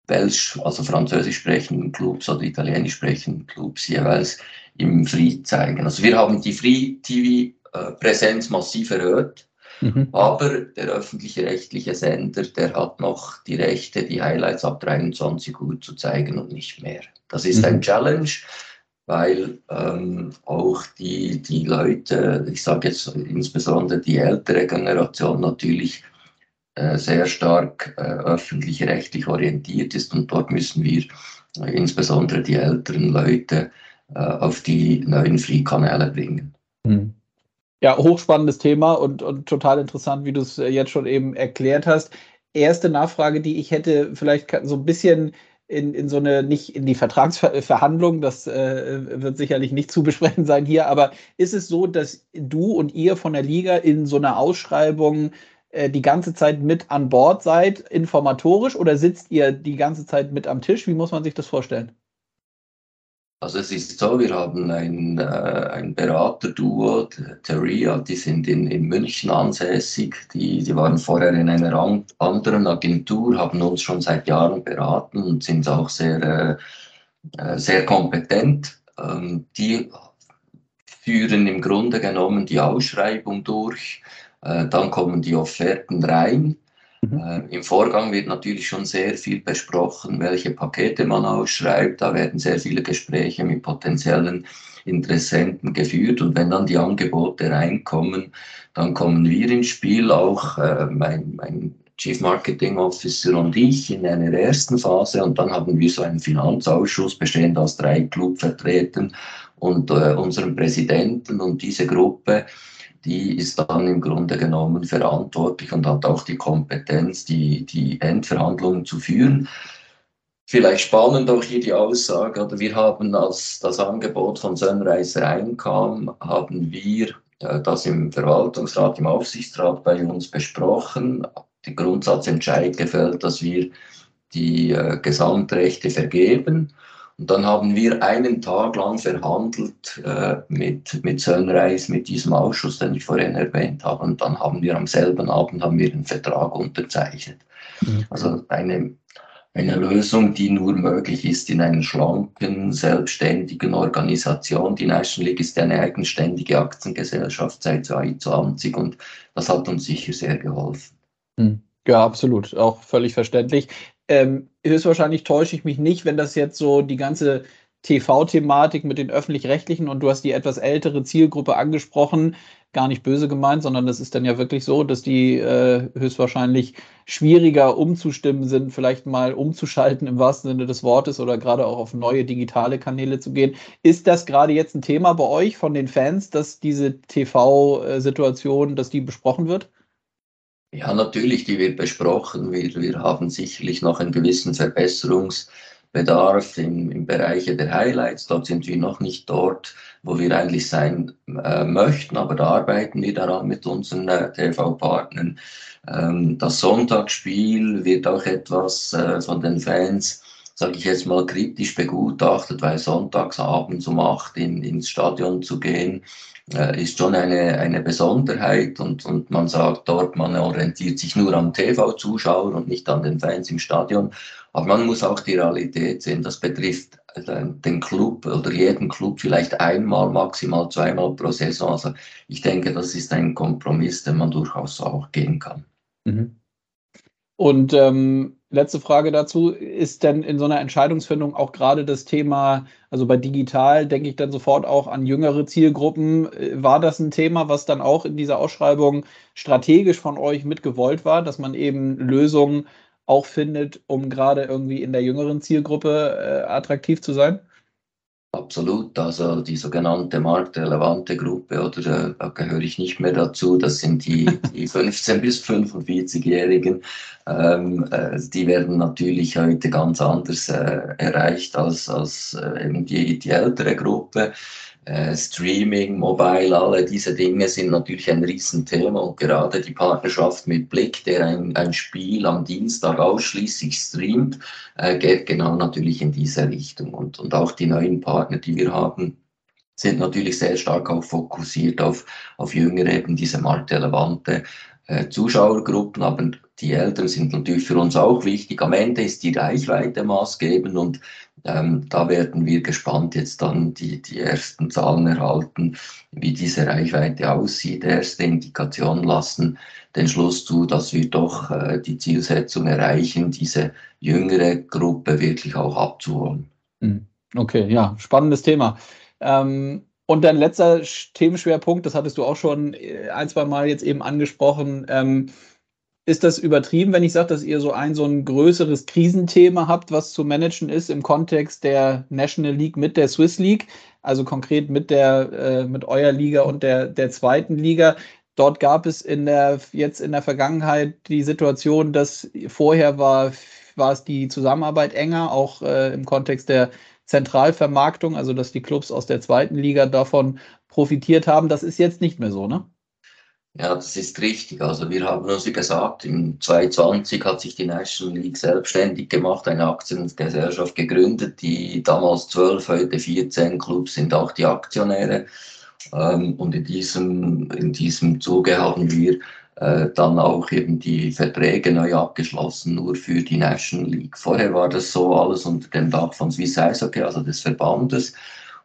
Welsch, also französisch sprechenden Clubs oder italienisch sprechenden Clubs jeweils im Free zeigen. Also wir haben die Free-TV-Präsenz äh, massiv erhöht, mhm. aber der öffentliche rechtliche Sender, der hat noch die Rechte, die Highlights ab 23 Uhr zu zeigen und nicht mehr. Das ist mhm. ein Challenge weil ähm, auch die, die Leute, ich sage jetzt insbesondere die ältere Generation natürlich äh, sehr stark äh, öffentlich-rechtlich orientiert ist und dort müssen wir äh, insbesondere die älteren Leute äh, auf die neuen Free-Kanäle bringen. Hm. Ja, hochspannendes Thema und, und total interessant, wie du es äh, jetzt schon eben erklärt hast. Erste Nachfrage, die ich hätte, vielleicht so ein bisschen in, in so eine, nicht in die Vertragsverhandlung, das äh, wird sicherlich nicht zu besprechen sein hier, aber ist es so, dass du und ihr von der Liga in so einer Ausschreibung äh, die ganze Zeit mit an Bord seid, informatorisch, oder sitzt ihr die ganze Zeit mit am Tisch? Wie muss man sich das vorstellen? Also es ist so, wir haben ein, äh, ein Beraterduo, Teria, die sind in, in München ansässig, die, die waren vorher in einer an, anderen Agentur, haben uns schon seit Jahren beraten und sind auch sehr, äh, äh, sehr kompetent. Ähm, die führen im Grunde genommen die Ausschreibung durch, äh, dann kommen die Offerten rein Mhm. Äh, Im Vorgang wird natürlich schon sehr viel besprochen, welche Pakete man ausschreibt. Da werden sehr viele Gespräche mit potenziellen Interessenten geführt. Und wenn dann die Angebote reinkommen, dann kommen wir ins Spiel, auch äh, mein, mein Chief Marketing Officer und ich in einer ersten Phase. Und dann haben wir so einen Finanzausschuss bestehend aus drei Clubvertretern und äh, unserem Präsidenten. Und diese Gruppe die ist dann im Grunde genommen verantwortlich und hat auch die Kompetenz, die, die Endverhandlungen zu führen. Vielleicht spannend auch hier die Aussage, oder wir haben, als das Angebot von Sunrise reinkam, haben wir äh, das im Verwaltungsrat, im Aufsichtsrat bei uns besprochen, den Grundsatzentscheid gefällt, dass wir die äh, Gesamtrechte vergeben und dann haben wir einen Tag lang verhandelt äh, mit, mit Sunrise, mit diesem Ausschuss, den ich vorhin erwähnt habe. Und dann haben wir am selben Abend haben wir den Vertrag unterzeichnet. Mhm. Also eine, eine Lösung, die nur möglich ist in einer schlanken, selbstständigen Organisation. Die National League ist eine eigenständige Aktiengesellschaft seit 2020 und das hat uns sicher sehr geholfen. Mhm. Ja, absolut. Auch völlig verständlich. Ähm, höchstwahrscheinlich täusche ich mich nicht, wenn das jetzt so die ganze TV-Thematik mit den öffentlich-rechtlichen und du hast die etwas ältere Zielgruppe angesprochen, gar nicht böse gemeint, sondern das ist dann ja wirklich so, dass die äh, höchstwahrscheinlich schwieriger umzustimmen sind, vielleicht mal umzuschalten im wahrsten Sinne des Wortes oder gerade auch auf neue digitale Kanäle zu gehen. Ist das gerade jetzt ein Thema bei euch von den Fans, dass diese TV-Situation, dass die besprochen wird? Ja, natürlich, die wird besprochen. Wir, wir haben sicherlich noch einen gewissen Verbesserungsbedarf im, im Bereich der Highlights. Dort sind wir noch nicht dort, wo wir eigentlich sein äh, möchten, aber da arbeiten wir daran mit unseren äh, TV-Partnern. Ähm, das Sonntagsspiel wird auch etwas äh, von den Fans sage ich jetzt mal, kritisch begutachtet, weil sonntagsabends um acht in, ins Stadion zu gehen, ist schon eine, eine Besonderheit und, und man sagt dort, man orientiert sich nur am TV-Zuschauer und nicht an den Fans im Stadion. Aber man muss auch die Realität sehen, das betrifft äh, den Club oder jeden Club vielleicht einmal, maximal zweimal pro Saison. Also ich denke, das ist ein Kompromiss, den man durchaus auch gehen kann. Mhm. Und ähm, letzte Frage dazu, ist denn in so einer Entscheidungsfindung auch gerade das Thema, also bei digital denke ich dann sofort auch an jüngere Zielgruppen. War das ein Thema, was dann auch in dieser Ausschreibung strategisch von euch mitgewollt war, dass man eben Lösungen auch findet, um gerade irgendwie in der jüngeren Zielgruppe äh, attraktiv zu sein? Absolut, also die sogenannte marktrelevante Gruppe, oder äh, da gehöre ich nicht mehr dazu, das sind die, die 15- bis 45-Jährigen. Ähm, äh, die werden natürlich heute ganz anders äh, erreicht als, als äh, eben die, die ältere Gruppe. Äh, Streaming, Mobile, alle diese Dinge sind natürlich ein Riesenthema und gerade die Partnerschaft mit Blick, der ein, ein Spiel am Dienstag ausschließlich streamt, äh, geht genau natürlich in diese Richtung. Und, und auch die neuen Partner, die wir haben, sind natürlich sehr stark auch fokussiert auf, auf Jüngere, eben diese marktrelevante äh, Zuschauergruppen, aber die Eltern sind natürlich für uns auch wichtig. Am Ende ist die Reichweite maßgebend und ähm, da werden wir gespannt jetzt dann die, die ersten Zahlen erhalten, wie diese Reichweite aussieht. Erste Indikationen lassen den Schluss zu, dass wir doch äh, die Zielsetzung erreichen, diese jüngere Gruppe wirklich auch abzuholen. Hm. Okay, ja, spannendes Thema. Ähm, und dann letzter Themenschwerpunkt, das hattest du auch schon äh, ein, zwei Mal jetzt eben angesprochen. Ähm, ist das übertrieben, wenn ich sage, dass ihr so ein so ein größeres Krisenthema habt, was zu managen ist im Kontext der National League mit der Swiss League, also konkret mit der äh, mit eurer Liga und der der zweiten Liga. Dort gab es in der jetzt in der Vergangenheit die Situation, dass vorher war war es die Zusammenarbeit enger, auch äh, im Kontext der Zentralvermarktung, also dass die Clubs aus der zweiten Liga davon profitiert haben. Das ist jetzt nicht mehr so, ne? Ja, das ist richtig. Also wir haben uns gesagt, im 2020 hat sich die National League selbstständig gemacht, eine Aktiengesellschaft gegründet, die damals 12, heute 14 Clubs sind auch die Aktionäre. Ähm, und in diesem, in diesem Zuge haben wir äh, dann auch eben die Verträge neu abgeschlossen, nur für die National League. Vorher war das so alles unter dem Dach von Swiss Eishockey, also des Verbandes.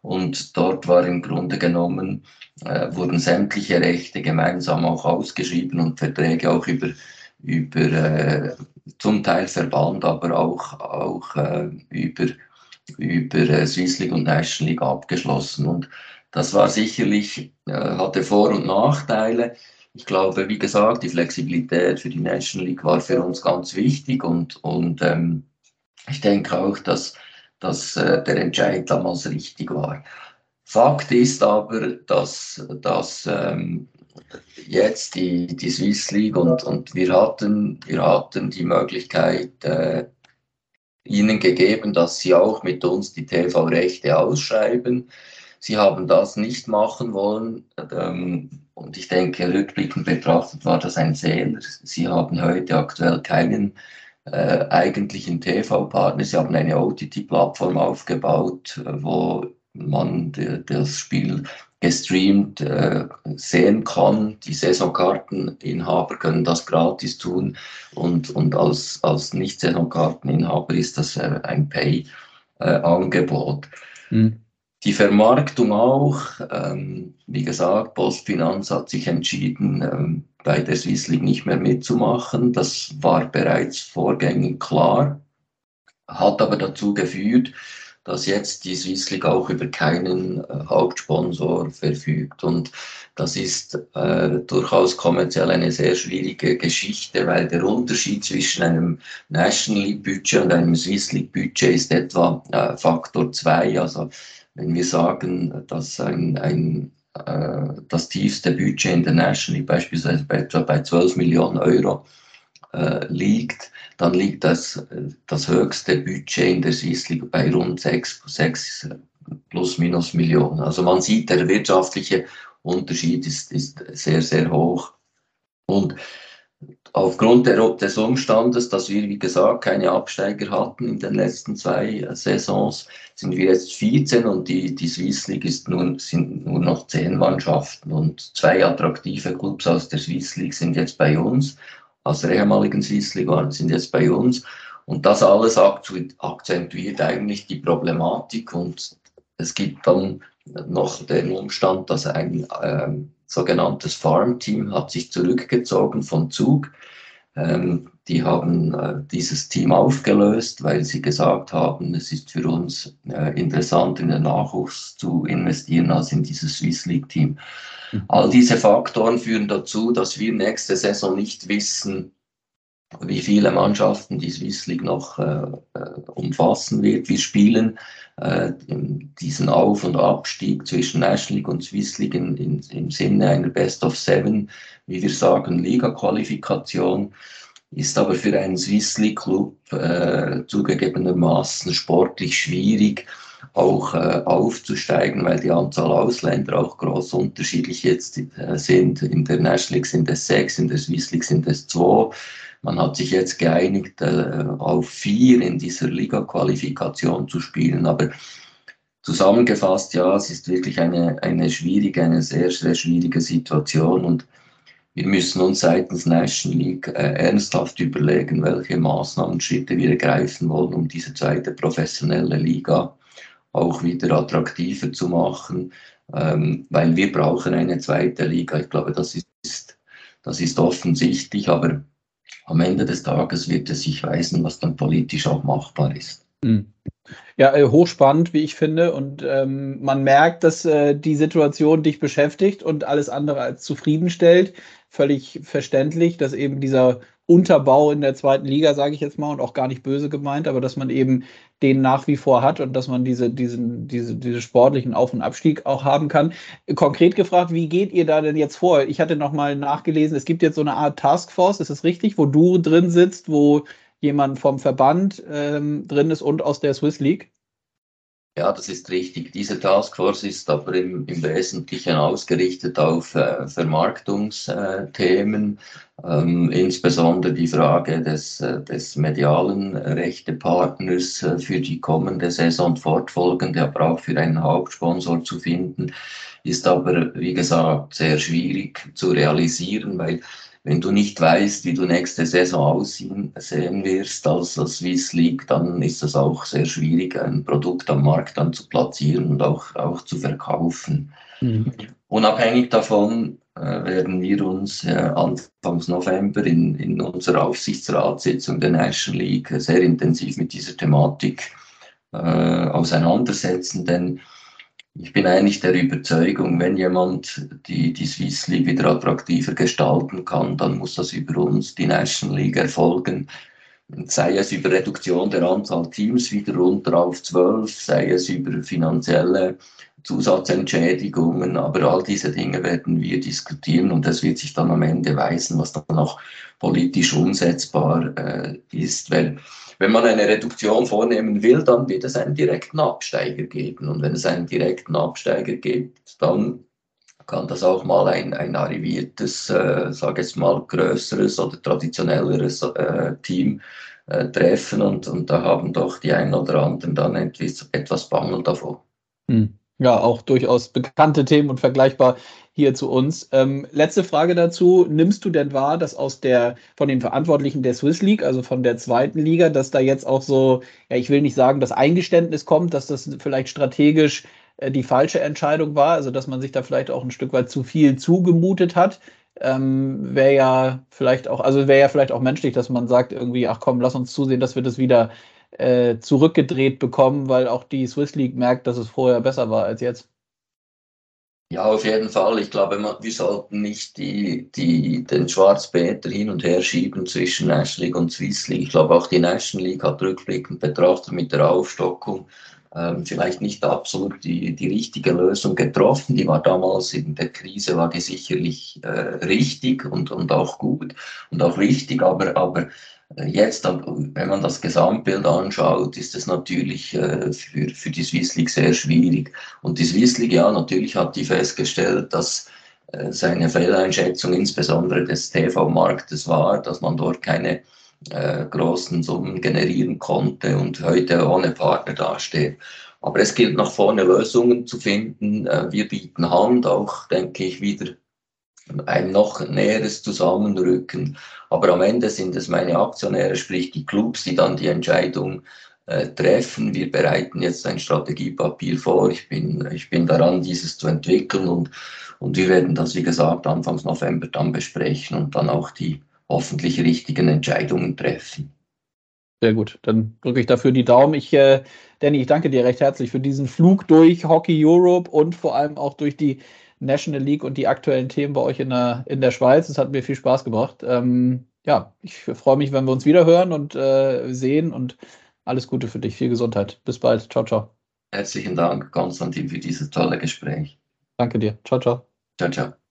Und dort war im Grunde genommen, äh, wurden sämtliche Rechte gemeinsam auch ausgeschrieben und Verträge auch über, über äh, zum Teil Verband, aber auch, auch äh, über, über äh, Swiss League und National League abgeschlossen. Und das war sicherlich, äh, hatte Vor- und Nachteile. Ich glaube, wie gesagt, die Flexibilität für die National League war für uns ganz wichtig und, und ähm, ich denke auch, dass, dass äh, der Entscheid damals richtig war. Fakt ist aber, dass, dass ähm, jetzt die, die Swiss League und, und wir, hatten, wir hatten die Möglichkeit, äh, ihnen gegeben, dass sie auch mit uns die TV-Rechte ausschreiben. Sie haben das nicht machen wollen. Ähm, und ich denke, rückblickend betrachtet war das ein Fehler. Sie haben heute aktuell keinen äh, eigentlichen TV-Partner. Sie haben eine OTT-Plattform aufgebaut, äh, wo man das Spiel gestreamt äh, sehen kann. Die Saisonkarteninhaber können das gratis tun und, und als, als Nicht-Saisonkarteninhaber ist das äh, ein Pay-Angebot. Äh, mhm. Die Vermarktung auch, ähm, wie gesagt, Postfinanz hat sich entschieden, ähm, bei der Swiss League nicht mehr mitzumachen. Das war bereits vorgängig klar, hat aber dazu geführt, dass jetzt die Swiss League auch über keinen äh, Hauptsponsor verfügt. Und das ist äh, durchaus kommerziell eine sehr schwierige Geschichte, weil der Unterschied zwischen einem National League Budget und einem Swiss League Budget ist etwa äh, Faktor 2. Also wenn wir sagen, dass ein, ein, äh, das tiefste Budget in der National League beispielsweise bei, bei 12 Millionen Euro äh, liegt, dann liegt das, das höchste Budget in der Swiss League bei rund 6, 6 plus minus Millionen. Also man sieht, der wirtschaftliche Unterschied ist, ist sehr, sehr hoch. Und Aufgrund des Umstandes, dass wir, wie gesagt, keine Absteiger hatten in den letzten zwei äh, Saisons, sind wir jetzt 14 und die, die Swiss League ist nur, sind nur noch zehn Mannschaften und zwei attraktive Clubs aus der Swiss League sind jetzt bei uns, aus der ehemaligen Swiss League waren, sind jetzt bei uns. Und das alles akzentuiert eigentlich die Problematik und es gibt dann noch den Umstand, dass ein ähm, sogenanntes Farm-Team hat sich zurückgezogen vom Zug. Ähm, die haben äh, dieses Team aufgelöst, weil sie gesagt haben, es ist für uns äh, interessant, in den Nachwuchs zu investieren als in dieses Swiss League-Team. Mhm. All diese Faktoren führen dazu, dass wir nächste Saison nicht wissen, wie viele Mannschaften die Swiss League noch äh, äh, umfassen wird. Wir spielen äh, diesen Auf- und Abstieg zwischen National League und Swiss League in, in, im Sinne einer Best of Seven, wie wir sagen, Liga-Qualifikation, ist aber für einen Swiss League Club äh, zugegebenermaßen sportlich schwierig auch äh, aufzusteigen, weil die Anzahl Ausländer auch groß unterschiedlich jetzt äh, sind. In der National League sind es sechs, in der Swiss League sind es zwei. Man hat sich jetzt geeinigt, äh, auf vier in dieser Liga-Qualifikation zu spielen. Aber zusammengefasst, ja, es ist wirklich eine, eine schwierige, eine sehr, sehr schwierige Situation. Und wir müssen uns seitens National League äh, ernsthaft überlegen, welche Maßnahmen, Schritte wir ergreifen wollen, um diese zweite professionelle Liga auch wieder attraktiver zu machen, ähm, weil wir brauchen eine zweite Liga. Ich glaube, das ist, das ist offensichtlich, aber am Ende des Tages wird es sich weisen, was dann politisch auch machbar ist. Mhm. Ja, äh, hochspannend, wie ich finde. Und ähm, man merkt, dass äh, die Situation dich beschäftigt und alles andere als zufriedenstellt. Völlig verständlich, dass eben dieser Unterbau in der zweiten Liga, sage ich jetzt mal, und auch gar nicht böse gemeint, aber dass man eben den nach wie vor hat und dass man diese, diesen, diese, diese sportlichen Auf- und Abstieg auch haben kann. Konkret gefragt, wie geht ihr da denn jetzt vor? Ich hatte nochmal nachgelesen, es gibt jetzt so eine Art Taskforce, ist es richtig, wo du drin sitzt, wo jemand vom Verband ähm, drin ist und aus der Swiss League? Ja, das ist richtig. Diese Taskforce ist aber im, im Wesentlichen ausgerichtet auf äh, Vermarktungsthemen, ähm, insbesondere die Frage des, äh, des medialen Rechtepartners äh, für die kommende Saison fortfolgende, aber auch für einen Hauptsponsor zu finden, ist aber, wie gesagt, sehr schwierig zu realisieren, weil wenn du nicht weißt, wie du nächste Saison aussehen sehen wirst als, als Swiss League, dann ist es auch sehr schwierig, ein Produkt am Markt dann zu platzieren und auch, auch zu verkaufen. Mhm. Unabhängig davon äh, werden wir uns äh, Anfangs November in, in unserer Aufsichtsratssitzung der National League sehr intensiv mit dieser Thematik äh, auseinandersetzen, denn ich bin eigentlich der Überzeugung, wenn jemand die, die Swiss League wieder attraktiver gestalten kann, dann muss das über uns, die National League, erfolgen. Sei es über Reduktion der Anzahl Teams wieder runter auf zwölf, sei es über finanzielle Zusatzentschädigungen, aber all diese Dinge werden wir diskutieren und es wird sich dann am Ende weisen, was dann auch politisch umsetzbar äh, ist, weil wenn man eine Reduktion vornehmen will, dann wird es einen direkten Absteiger geben. Und wenn es einen direkten Absteiger gibt, dann kann das auch mal ein, ein arriviertes, äh, sage ich mal, größeres oder traditionelleres äh, Team äh, treffen. Und, und da haben doch die einen oder anderen dann etwas, etwas Bangen davor. Hm. Ja, auch durchaus bekannte Themen und vergleichbar hier zu uns. Ähm, letzte Frage dazu. Nimmst du denn wahr, dass aus der, von den Verantwortlichen der Swiss League, also von der zweiten Liga, dass da jetzt auch so, ja, ich will nicht sagen, das Eingeständnis kommt, dass das vielleicht strategisch äh, die falsche Entscheidung war, also dass man sich da vielleicht auch ein Stück weit zu viel zugemutet hat? Ähm, wäre ja vielleicht auch, also wäre ja vielleicht auch menschlich, dass man sagt irgendwie, ach komm, lass uns zusehen, dass wir das wieder äh, zurückgedreht bekommen, weil auch die Swiss League merkt, dass es vorher besser war als jetzt. Ja, auf jeden Fall. Ich glaube, wir sollten nicht die, die, den Schwarzpeter hin und her schieben zwischen National League und Swiss League. Ich glaube, auch die National League hat rückblickend betrachtet mit der Aufstockung ähm, vielleicht nicht absolut die, die richtige Lösung getroffen. Die war damals in der Krise, war die sicherlich äh, richtig und, und auch gut und auch wichtig, aber, aber Jetzt, wenn man das Gesamtbild anschaut, ist es natürlich äh, für, für die Swiss League sehr schwierig. Und die Swiss League, ja, natürlich hat die festgestellt, dass äh, seine Fehleinschätzung insbesondere des TV-Marktes war, dass man dort keine äh, großen Summen generieren konnte und heute ohne Partner dasteht. Aber es gilt nach vorne Lösungen zu finden. Äh, wir bieten Hand, auch denke ich wieder ein noch näheres Zusammenrücken. Aber am Ende sind es meine Aktionäre, sprich die Clubs, die dann die Entscheidung äh, treffen. Wir bereiten jetzt ein Strategiepapier vor. Ich bin, ich bin daran, dieses zu entwickeln und, und wir werden das, wie gesagt, Anfangs November dann besprechen und dann auch die hoffentlich richtigen Entscheidungen treffen. Sehr gut, dann drücke ich dafür die Daumen. Ich, äh, Danny, ich danke dir recht herzlich für diesen Flug durch Hockey Europe und vor allem auch durch die National League und die aktuellen Themen bei euch in der, in der Schweiz. Es hat mir viel Spaß gebracht. Ähm, ja, ich freue mich, wenn wir uns wieder hören und äh, sehen und alles Gute für dich. Viel Gesundheit. Bis bald. Ciao, ciao. Herzlichen Dank, Konstantin, für dieses tolle Gespräch. Danke dir. Ciao, ciao. Ciao, ciao.